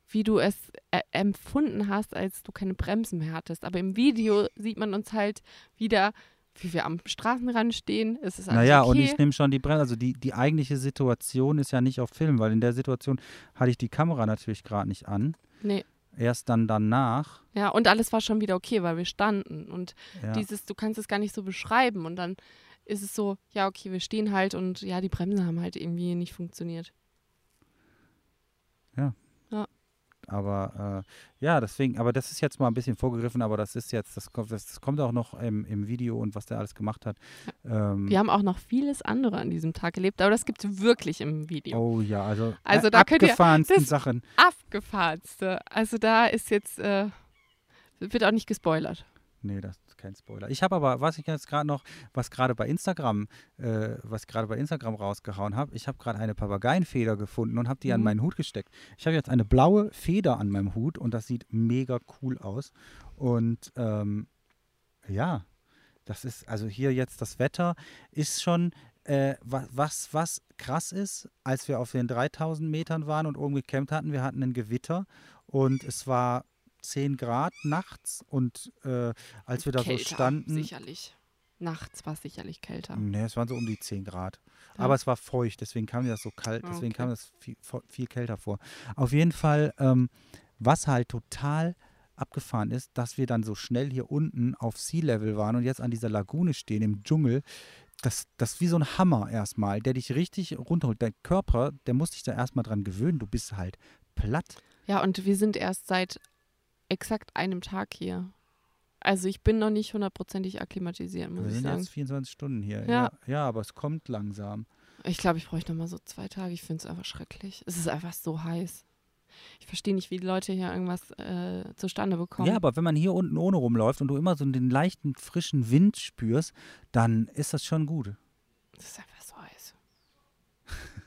wie du es äh, empfunden hast, als du keine Bremsen mehr hattest. Aber im Video sieht man uns halt wieder, wie wir am Straßenrand stehen. Es ist alles Naja, okay. und ich nehme schon die Bremse. Also die, die eigentliche Situation ist ja nicht auf Film, weil in der Situation hatte ich die Kamera natürlich gerade nicht an. nee. Erst dann danach. Ja, und alles war schon wieder okay, weil wir standen. Und Ja. dieses, du kannst es gar nicht so beschreiben. Und dann ist es so, ja, okay, wir stehen halt und ja, die Bremsen haben halt irgendwie nicht funktioniert. Aber äh, ja, deswegen, aber das ist jetzt mal ein bisschen vorgegriffen, aber das ist jetzt, das kommt, das, das kommt auch noch im, im Video und was der alles gemacht hat. Ähm, Wir haben auch noch vieles andere an diesem Tag erlebt, aber das gibt es wirklich im Video. oh ja, also, Also äh, da ihr- abgefahrensten das- Sachen. Abgefahrenste. Also da ist jetzt, äh, wird auch nicht gespoilert. Nee, das kein Spoiler. Ich habe aber, was ich jetzt gerade noch, was gerade bei Instagram, äh, was gerade bei Instagram rausgehauen habe, ich habe gerade eine Papageienfeder gefunden und habe die an Mhm. meinen Hut gesteckt. Ich habe jetzt eine blaue Feder an meinem Hut und das sieht mega cool aus. Und ähm, ja, das ist, also hier jetzt das Wetter ist schon, äh, was, was, was krass ist, als wir auf den 3000 Metern waren und oben gecampt hatten, wir hatten ein Gewitter und es war 10 Grad nachts und äh, als wir da Kälter, so standen, Sicherlich. Nachts war es sicherlich kälter. ne, es waren so um die 10 Grad. Ja. Aber es war feucht, deswegen kam mir das so kalt, deswegen okay. kam das viel, viel kälter vor. Auf jeden Fall, ähm, was halt total abgefahren ist, dass wir dann so schnell hier unten auf Sea-Level waren und jetzt an dieser Lagune stehen im Dschungel. Das, das ist wie so ein Hammer erstmal, der dich richtig runterholt. Dein Körper, der muss dich da erstmal dran gewöhnen. Du bist halt platt. Ja, und wir sind erst seit exakt einem Tag hier. Also ich bin noch nicht hundertprozentig akklimatisiert, muss Wir ich sind sagen. jetzt 24 Stunden hier. Ja. Ja, ja aber es kommt langsam. Ich glaube, ich bräuchte noch mal so zwei Tage. Ich finde es einfach schrecklich. Es ist einfach so heiß. Ich verstehe nicht, wie die Leute hier irgendwas äh, zustande bekommen. Ja, aber wenn man hier unten ohne rumläuft und du immer so den leichten, frischen Wind spürst, dann ist das schon gut. Das ist einfach so heiß.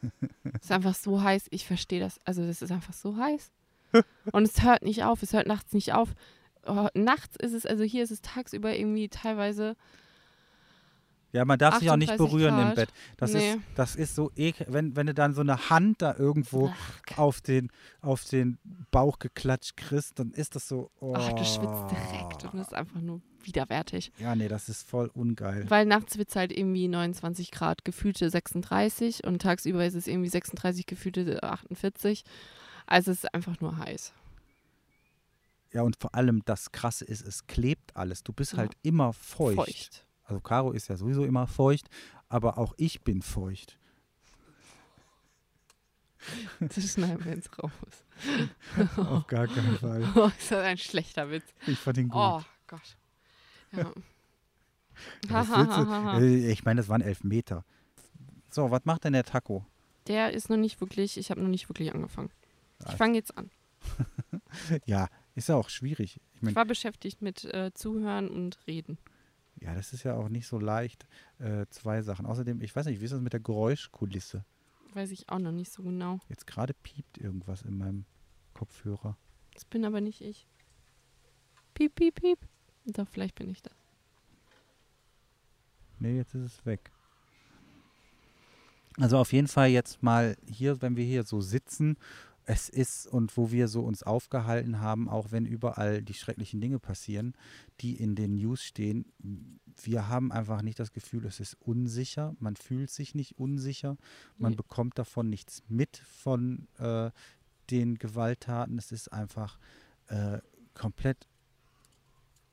[laughs] das ist einfach so heiß. Ich verstehe das. Also, das ist einfach so heiß. Und es hört nicht auf. Es hört nachts nicht auf. Oh, nachts ist es, also hier ist es tagsüber irgendwie teilweise Ja, man darf sich auch nicht 38 berühren im Grad. Bett. Das, Nee. ist, das ist so ekel, wenn, wenn du dann so eine Hand da irgendwo Ach, auf den, auf den Bauch geklatscht kriegst, dann ist das so. Oh. Ach, du schwitzt direkt und das ist einfach nur widerwärtig. Ja, nee, das ist voll ungeil. Weil nachts wird es halt irgendwie 29 Grad, gefühlte 36 und tagsüber ist es irgendwie 36, gefühlte 48. Also es ist einfach nur heiß. Ja, und vor allem das Krasse ist, es klebt alles. Du bist Ja. halt immer feucht. Feucht. Also Caro ist ja sowieso immer feucht, aber auch ich bin feucht. [laughs] Das schneiden wir jetzt raus. [laughs] Auf gar keinen Fall. [laughs] Oh, ist das ein schlechter Witz. Ich fand ihn gut. Oh Gott. Ja. Du? Äh, Ich meine, das waren elf Meter. So, was macht denn der Taco? Der ist noch nicht wirklich, ich habe noch nicht wirklich angefangen. Ich fange jetzt an. [laughs] Ja, ist ja auch schwierig. Ich Ich meine, war beschäftigt mit äh, Zuhören und Reden. ja, das ist ja auch nicht so leicht. Äh, zwei Sachen. Außerdem, ich weiß nicht, wie ist das mit der Geräuschkulisse? Weiß ich auch noch nicht so genau. Jetzt gerade piept irgendwas in meinem Kopfhörer. Das bin aber nicht ich. Piep, piep, piep. Doch, vielleicht bin ich das. Nee, jetzt ist es weg. Also auf jeden Fall jetzt mal hier, wenn wir hier so sitzen, es ist und wo wir so uns aufgehalten haben, auch wenn überall die schrecklichen Dinge passieren, die in den News stehen, wir haben einfach nicht das Gefühl, es ist unsicher, man fühlt sich nicht unsicher, man Nee. bekommt davon nichts mit von äh, den Gewalttaten, es ist einfach äh, komplett,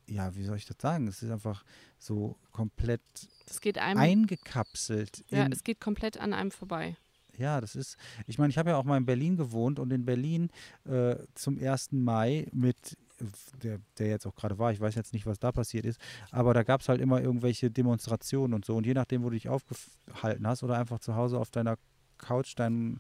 ja, wie soll ich das sagen, es ist einfach so komplett einem. eingekapselt. ja, es geht komplett an einem vorbei. Ja, das ist, ich meine, ich habe ja auch mal in Berlin gewohnt und in Berlin äh, zum 1. Mai mit, der, der jetzt auch gerade war, ich weiß jetzt nicht, was da passiert ist, aber da gab es halt immer irgendwelche Demonstrationen und so und je nachdem, wo du dich aufgehalten hast oder einfach zu Hause auf deiner Couch dann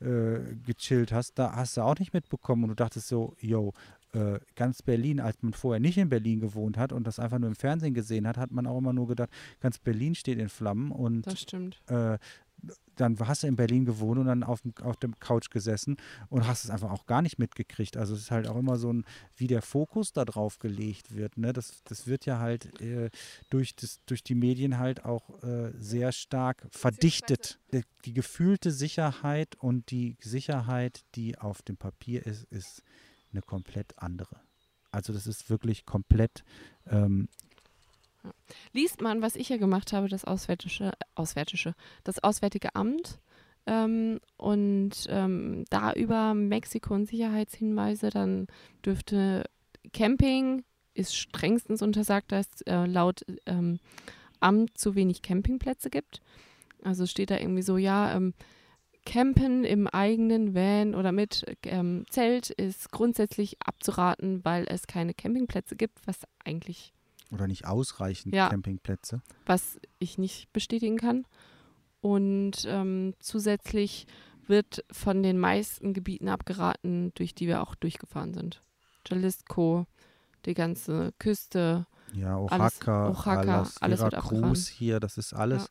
äh, gechillt hast, da hast du auch nicht mitbekommen und du dachtest so, yo, äh, ganz Berlin, als man vorher nicht in Berlin gewohnt hat und das einfach nur im Fernsehen gesehen hat, hat man auch immer nur gedacht, ganz Berlin steht in Flammen und Das stimmt. äh, dann hast du in Berlin gewohnt und dann auf dem, auf dem Couch gesessen und hast es einfach auch gar nicht mitgekriegt. Also es ist halt auch immer so ein, wie der Fokus da drauf gelegt wird. Ne? Das, das wird ja halt äh, durch, das, durch die Medien halt auch äh, sehr stark verdichtet. Die, die gefühlte Sicherheit und die Sicherheit, die auf dem Papier ist, ist eine komplett andere. Also das ist wirklich komplett ähm, Liest man, was ich hier gemacht habe, das Auswärtische, Auswärtische, das Auswärtige Amt ähm, und ähm, da über Mexiko und Sicherheitshinweise, dann dürfte Camping ist strengstens untersagt, dass äh, laut ähm, Amt zu wenig Campingplätze gibt. Also steht da irgendwie so, ja, ähm, Campen im eigenen Van oder mit ähm, Zelt ist grundsätzlich abzuraten, weil es keine Campingplätze gibt, was eigentlich oder nicht ausreichend Ja. Campingplätze. was ich nicht bestätigen kann. Und ähm, zusätzlich wird von den meisten Gebieten abgeraten, durch die wir auch durchgefahren sind. Jalisco, die ganze Küste. Ja, Alles- Oaxaca, Oaxaca, alles, alles Veracruz hier, das ist alles.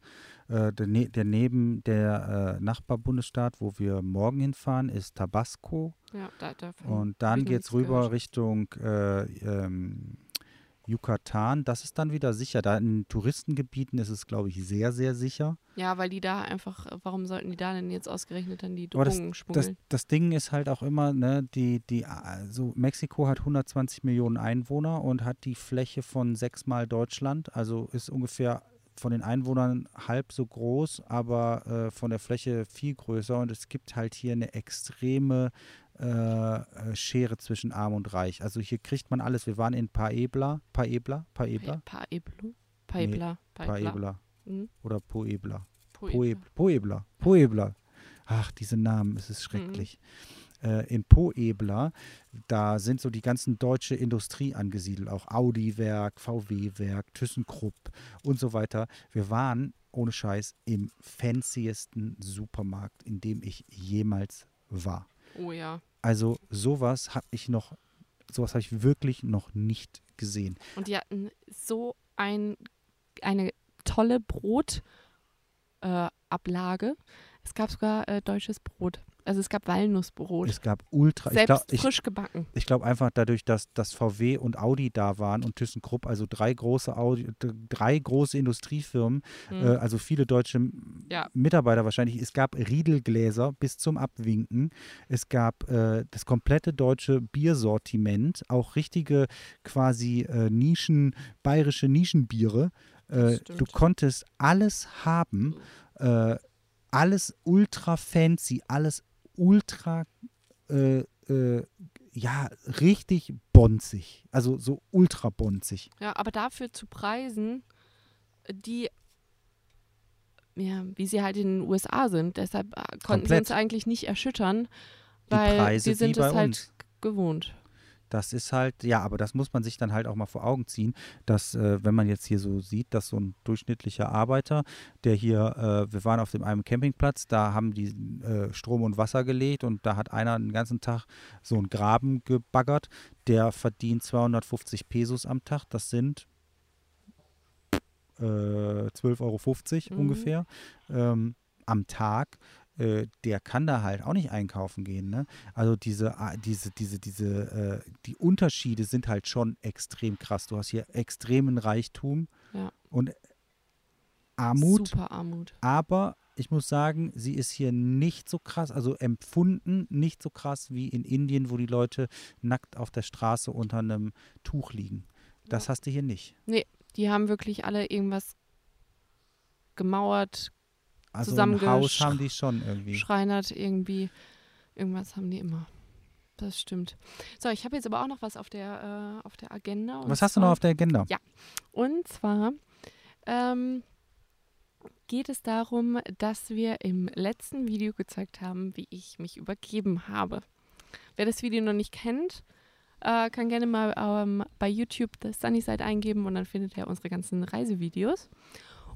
Äh, der, ne der neben der äh, Nachbarbundesstaat, wo wir morgen hinfahren, ist Tabasco. Ja, da, Und dann geht es rüber gehört. Richtung äh, ähm, Yucatan. Das ist dann wieder sicher. Da in Touristengebieten ist es, glaube ich, sehr, sehr sicher. Ja, weil die da einfach, äh, warum sollten die da denn jetzt ausgerechnet dann die Drogen Das, schmuggeln? das Ding ist halt auch immer, ne, die, die, also Mexiko hat 120 Millionen Einwohner und hat die Fläche von sechsmal Deutschland, also ist ungefähr von den Einwohnern halb so groß, aber äh, von der Fläche viel größer und es gibt halt hier eine extreme äh, äh, Schere zwischen Arm und Reich. Also hier kriegt man alles. Wir waren in Paebla, Paebla, Paebla, Paeblo? Paebla. Paebla. Paebla Mhm. oder. Puebla. Puebla. Puebla. Puebla. Ach, diese Namen, es ist schrecklich. Äh, in Puebla, da sind so die ganzen deutsche Industrie angesiedelt, auch Audi-Werk, VW-Werk, ThyssenKrupp und so weiter. Wir waren, ohne Scheiß, im fanciesten Supermarkt, in dem ich jemals war. Oh ja. Also sowas habe ich noch, sowas habe ich wirklich noch nicht gesehen. Und die hatten so ein, eine tolle Brotablage. Äh, es gab sogar äh, deutsches Brot. Also es gab Walnussbrot. Es gab ultra, ich Selbst glaube ich, frisch gebacken. ich glaub einfach dadurch, dass, dass VW und Audi da waren und ThyssenKrupp, also drei große Audi, drei große Industriefirmen, Hm. äh, also viele deutsche Ja. Mitarbeiter wahrscheinlich. Es gab Riedelgläser bis zum Abwinken. Es gab äh, das komplette deutsche Biersortiment, auch richtige quasi äh, Nischen, bayerische Nischenbiere. Äh, du konntest alles haben, äh, alles ultra fancy, alles ultra, äh, äh, ja, richtig bonzig. Also so ultra bonzig. Ja, aber dafür zu Preisen, die, ja, wie sie halt in den USA sind. Deshalb äh, konnten sie Komplett. uns eigentlich nicht erschüttern, weil wir sind es halt gewohnt. Das ist halt, ja, aber das muss man sich dann halt auch mal vor Augen ziehen, dass, äh, wenn man jetzt hier so sieht, dass so ein durchschnittlicher Arbeiter, der hier, äh, wir waren auf dem einen Campingplatz, da haben die äh, Strom und Wasser gelegt und da hat einer den ganzen Tag so einen Graben gebaggert, der verdient 250 Pesos am Tag, das sind äh, 12,50 Euro Mhm. ungefähr ähm, am Tag. Äh, der kann da halt auch nicht einkaufen gehen. Ne? Also diese, ah, diese, diese, diese, äh, die Unterschiede sind halt schon extrem krass. Du hast hier extremen Reichtum Ja. und Armut, Super Armut. aber ich muss sagen, sie ist hier nicht so krass, also empfunden nicht so krass wie in Indien, wo die Leute nackt auf der Straße unter einem Tuch liegen. Das Ja. hast du hier nicht. Die haben wirklich alle irgendwas gemauert, Also ein Haus haben die schon irgendwie. schreinert irgendwie. Irgendwas haben die immer. Das stimmt. So, ich habe jetzt aber auch noch was auf der, äh, auf der Agenda. Was hast du noch zwar- auf der Agenda? Ja. Und zwar ähm, geht es darum, dass wir im letzten Video gezeigt haben, wie ich mich übergeben habe. Wer das Video noch nicht kennt, äh, kann gerne mal ähm, bei YouTube das Sunnyside eingeben und dann findet er unsere ganzen Reisevideos.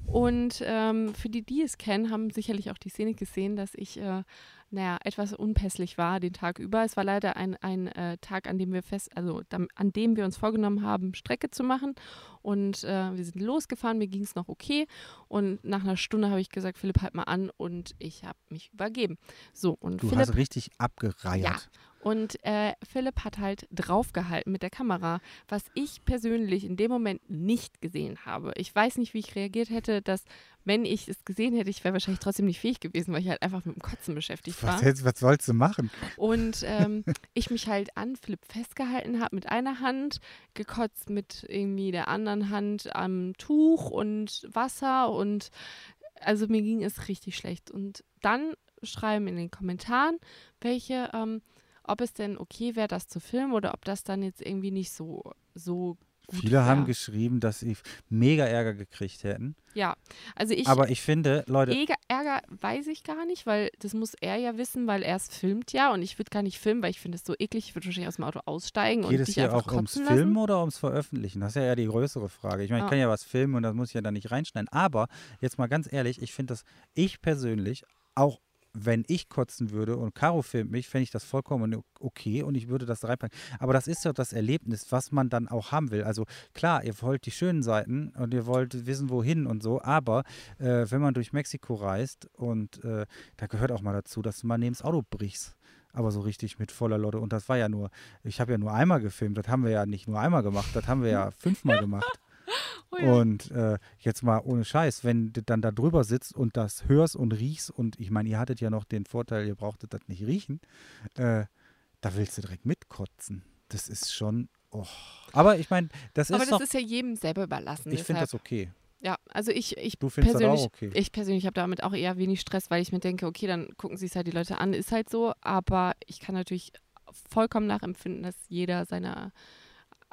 Und ähm, für die, die es kennen, haben sicherlich auch die Szene gesehen, dass ich, äh, naja, etwas unpässlich war den Tag über. Es war leider ein, ein äh, Tag, an dem wir fest, also an dem wir uns vorgenommen haben, Strecke zu machen. Und äh, wir sind losgefahren, mir ging es noch okay. Und nach einer Stunde habe ich gesagt, Philipp, halt mal an und ich habe mich übergeben. So, und Du Philipp hast richtig abgereiert. Und äh, Philipp hat halt draufgehalten mit der Kamera, was ich persönlich in dem Moment nicht gesehen habe. Ich weiß nicht, wie ich reagiert hätte, dass, wenn ich es gesehen hätte, ich wäre wahrscheinlich trotzdem nicht fähig gewesen, weil ich halt einfach mit dem Kotzen beschäftigt war. Was, jetzt, was sollst du machen? Und ähm, [laughs] ich mich halt an Philipp festgehalten habe mit einer Hand, gekotzt mit irgendwie der anderen Hand am Tuch und Wasser und also mir ging es richtig schlecht. Und dann schreiben in den Kommentaren, welche, ähm, ob es denn okay wäre, das zu filmen oder ob das dann jetzt irgendwie nicht so, so Viele haben wär. geschrieben, dass sie mega Ärger gekriegt hätten. Ja, also ich, Aber ich finde, Leute, Ärger, Ärger weiß ich gar nicht, weil das muss er ja wissen, weil er es filmt ja und ich würde gar nicht filmen, weil ich finde es so eklig. Ich würde wahrscheinlich aus dem Auto aussteigen geht und es dich hier auch ums kotzen Filmen lassen. oder ums Veröffentlichen? Das ist ja eher die größere Frage. Ich meine, ich Ah. kann ja was filmen und das muss ich ja dann nicht reinschneiden. Aber jetzt mal ganz ehrlich, ich finde das, ich persönlich, auch wenn ich kotzen würde und Caro filmt mich, fände ich das vollkommen okay und ich würde das reinpacken. Aber das ist doch das Erlebnis, was man dann auch haben will. Also klar, ihr wollt die schönen Seiten und ihr wollt wissen, wohin und so, aber äh, wenn man durch Mexiko reist und äh, da gehört auch mal dazu, dass du mal neben das Auto brichst. Aber so richtig mit voller Lotte. Und das war ja nur, ich habe ja nur einmal gefilmt. Das haben wir ja nicht nur einmal gemacht, das haben wir ja [laughs] fünfmal gemacht. Oh ja. Und äh, jetzt mal ohne Scheiß, wenn du dann da drüber sitzt und das hörst und riechst, und ich meine, ihr hattet ja noch den Vorteil, ihr brauchtet das nicht riechen, äh, da willst du direkt mitkotzen. Das ist schon, oh. Aber ich meine, das Aber ist das doch, ist ja jedem selber überlassen. ich finde das okay. Ja, also ich, ich Du das persönlich, okay. ich persönlich habe damit auch eher wenig Stress, weil ich mir denke, okay, dann gucken sich halt die Leute an, ist halt so, aber ich kann natürlich vollkommen nachempfinden, dass jeder sein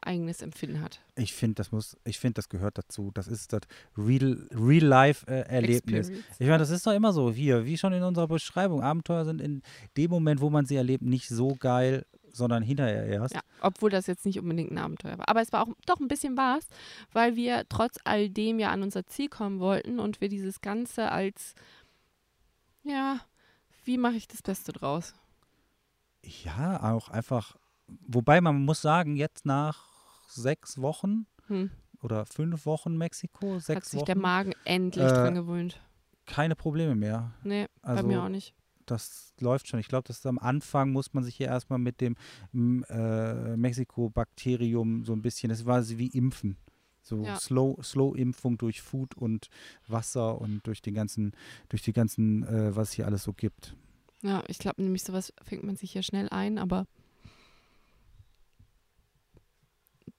eigenes Empfinden hat. Ich finde, das muss, ich finde, das gehört dazu. Das ist das Real, Real Life äh. Ich meine, das ist doch immer so hier, wie schon in unserer Beschreibung. Abenteuer sind in dem Moment, wo man sie erlebt, nicht so geil, sondern hinterher erst. Ja, obwohl das jetzt nicht unbedingt ein Abenteuer war. Aber es war auch doch ein bisschen was, weil wir trotz all dem ja an unser Ziel kommen wollten und wir dieses Ganze als, ja, wie mache ich das Beste draus? Ja, auch einfach, wobei man muss sagen, jetzt nach sechs Wochen Hm. oder fünf Wochen Mexiko, Hat sechs sich Wochen, der Magen endlich Äh, dran gewöhnt. keine Probleme mehr. Nee, bei also- mir auch nicht. Das läuft schon. Ich glaube, das ist am Anfang muss man sich hier erstmal mit dem äh, Mexiko-Bakterium so ein bisschen, das war wie Impfen. So Ja. Slow, Slow-Impfung durch Food und Wasser und durch den ganzen, durch die ganzen, äh, was hier alles so gibt. Ja, ich glaube nämlich, sowas fängt man sich hier schnell ein, aber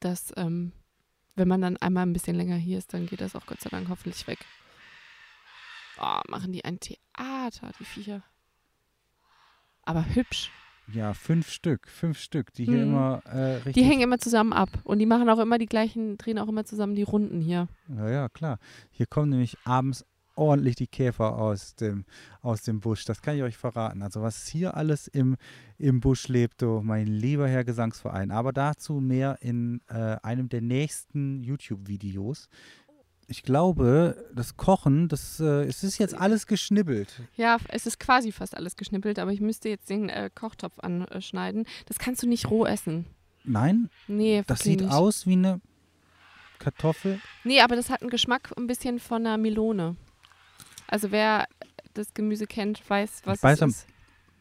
das, ähm, wenn man dann einmal ein bisschen länger hier ist, dann geht das auch Gott sei Dank hoffentlich weg. Oh, machen die ein Theater, die Viecher. Aber hübsch. Ja, fünf Stück, fünf Stück, die hier Mhm. immer äh, richtig. Die hängen immer zusammen ab und die machen auch immer die gleichen, drehen auch immer zusammen die Runden hier. Ja, ja, klar. Hier kommen nämlich abends ordentlich die Käfer aus dem, aus dem Busch. Das kann ich euch verraten. Also was hier alles im, im Busch lebt, oh, mein lieber Herr Gesangsverein. Aber dazu mehr in äh, einem der nächsten YouTube-Videos. Ich glaube, das Kochen, das, äh, es ist jetzt alles geschnibbelt. Ja, es ist quasi fast alles geschnippelt, aber ich müsste jetzt den äh, Kochtopf anschneiden. Das kannst du nicht roh essen. Nein, Nee, das sieht nicht. aus wie eine Kartoffel. Nee, aber das hat einen Geschmack ein bisschen von einer Melone. Also wer das Gemüse kennt, weiß, was weiß es ist.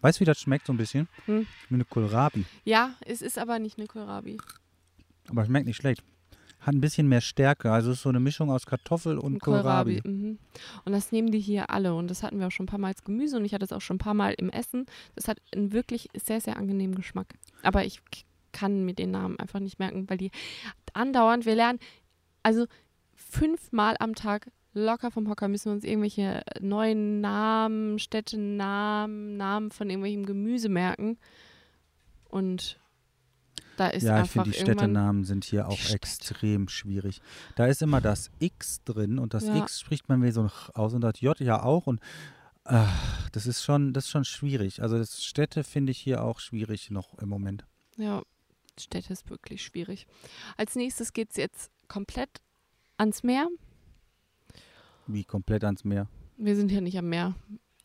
Weißt du, wie das schmeckt so ein bisschen? Hm. Wie eine Kohlrabi. Ja, es ist aber nicht eine Kohlrabi. Aber schmeckt nicht schlecht. Hat ein bisschen mehr Stärke. Also ist so eine Mischung aus Kartoffel und Ein Kohlrabi. Mhm. Und das nehmen die hier alle. Und das hatten wir auch schon ein paar Mal als Gemüse und ich hatte es auch schon ein paar Mal im Essen. Das hat einen wirklich sehr, sehr angenehmen Geschmack. Aber ich kann mir den Namen einfach nicht merken, weil die andauernd, wir lernen, also fünfmal am Tag locker vom Hocker müssen wir uns irgendwelche neuen Namen, Städtenamen, Namen von irgendwelchem Gemüse merken. Und da ist ja, ich finde, die Städtenamen sind hier auch extrem schwierig. Da ist immer das X drin und das Ja. X spricht man wie so aus und das J ja auch. Und ach, das ist schon, das ist schon schwierig. Also das Städte finde ich hier auch schwierig noch im Moment. Ja, Städte ist wirklich schwierig. Als nächstes geht es jetzt komplett ans Meer. Wie komplett ans Meer. Wir sind ja nicht am Meer,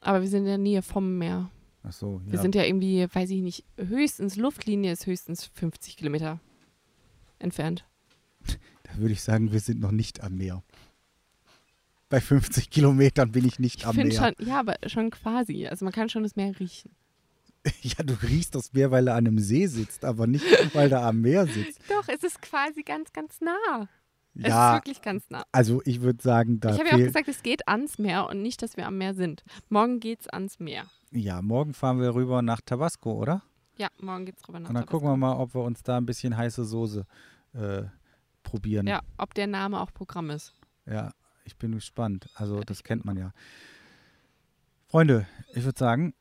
aber wir sind in der Nähe vom Meer. Ach so, Wir ja. sind ja irgendwie, weiß ich nicht, höchstens, Luftlinie ist höchstens 50 Kilometer entfernt. Da würde ich sagen, wir sind noch nicht am Meer. Bei 50 Kilometern bin ich nicht Ich am finde Meer. schon, ja, aber schon quasi. Also man kann schon das Meer riechen. [laughs] Ja, du riechst das Meer, weil er an einem See sitzt, aber nicht, weil er am Meer sitzt. [laughs] Doch, es ist quasi ganz, ganz nah. Es ist Ja, wirklich ganz nah. also ich würde sagen, da ich habe ja auch gesagt, es geht ans Meer und nicht, dass wir am Meer sind. Morgen geht's ans Meer. Ja, morgen fahren wir rüber nach Tabasco, oder? Ja, morgen geht's rüber nach Und dann Tabasco. gucken wir mal, ob wir uns da ein bisschen heiße Soße äh, probieren. Ja, ob der Name auch Programm ist. Ja, ich bin gespannt. Also, das kennt man ja. Freunde, ich würde sagen,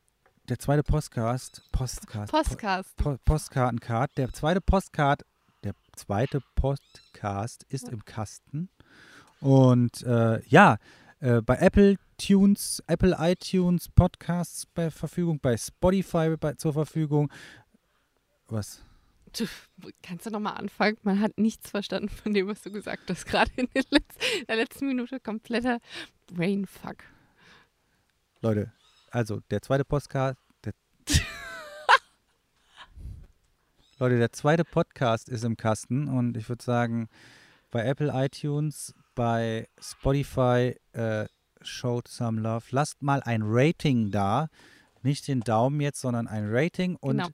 der zweite Postcast, Postcast, Postcast. Po Postkartencard, der zweite Postcard, der zweite Podcast ist im Kasten. Und äh, ja, äh, bei Apple Tunes, Apple iTunes Podcasts bei Verfügung, bei Spotify bei, zur Verfügung. Was? Du, kannst du nochmal anfangen? Man hat nichts verstanden von dem, was du gesagt hast. Gerade in der letzten, der letzten Minute kompletter Brainfuck. Leute, also der zweite Podcast, der Leute, der zweite Podcast ist im Kasten und ich würde sagen, bei Apple iTunes, bei Spotify, äh, showed some love. Lasst mal ein Rating da. Nicht den Daumen jetzt, sondern ein Rating und genau.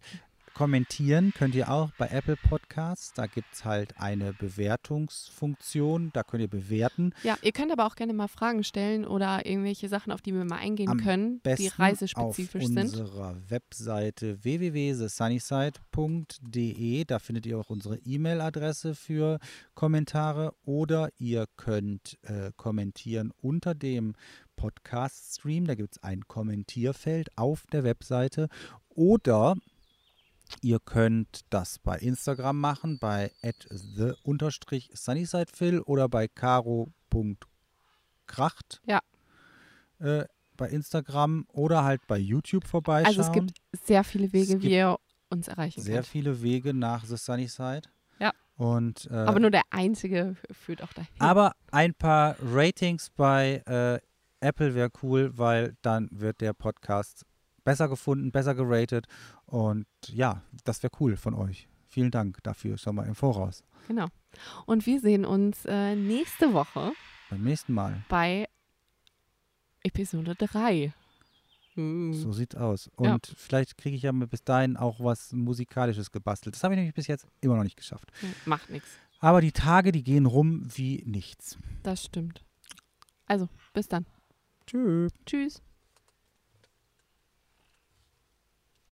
Kommentieren könnt ihr auch bei Apple Podcasts. Da gibt es halt eine Bewertungsfunktion. Da könnt ihr bewerten. Ja, ihr könnt aber auch gerne mal Fragen stellen oder irgendwelche Sachen, auf die wir mal eingehen Am können, die reisespezifisch auf sind. unserer Webseite www.thesunnyside.de. Da findet ihr auch unsere E-Mail-Adresse für Kommentare oder ihr könnt äh, kommentieren unter dem Podcast-Stream. Da gibt es ein Kommentierfeld auf der Webseite oder Ihr könnt das bei Instagram machen, bei the-sunnysidephil oder bei caro.kracht. Ja. Äh, bei Instagram oder halt bei YouTube vorbeischauen. Also es gibt sehr viele Wege, wie ihr uns erreichen sehr könnt. viele Wege nach The Sunnyside. Ja. Und, äh, Aber nur der einzige führt auch dahin. aber ein paar Ratings bei äh, Apple wäre cool, weil dann wird der Podcast besser gefunden, besser geratet. Und ja, das wäre cool von euch. Vielen Dank dafür schon mal im Voraus. Genau. Und wir sehen uns äh, nächste Woche Beim nächsten Mal. bei Episode 3. Hm. So sieht's aus. Ja. Und vielleicht kriege ich ja bis dahin auch was Musikalisches gebastelt. Das habe ich nämlich bis jetzt immer noch nicht geschafft. Macht nichts. Aber die Tage, die gehen rum wie nichts. Das stimmt. Also, bis dann. Tschüss. Tschüss.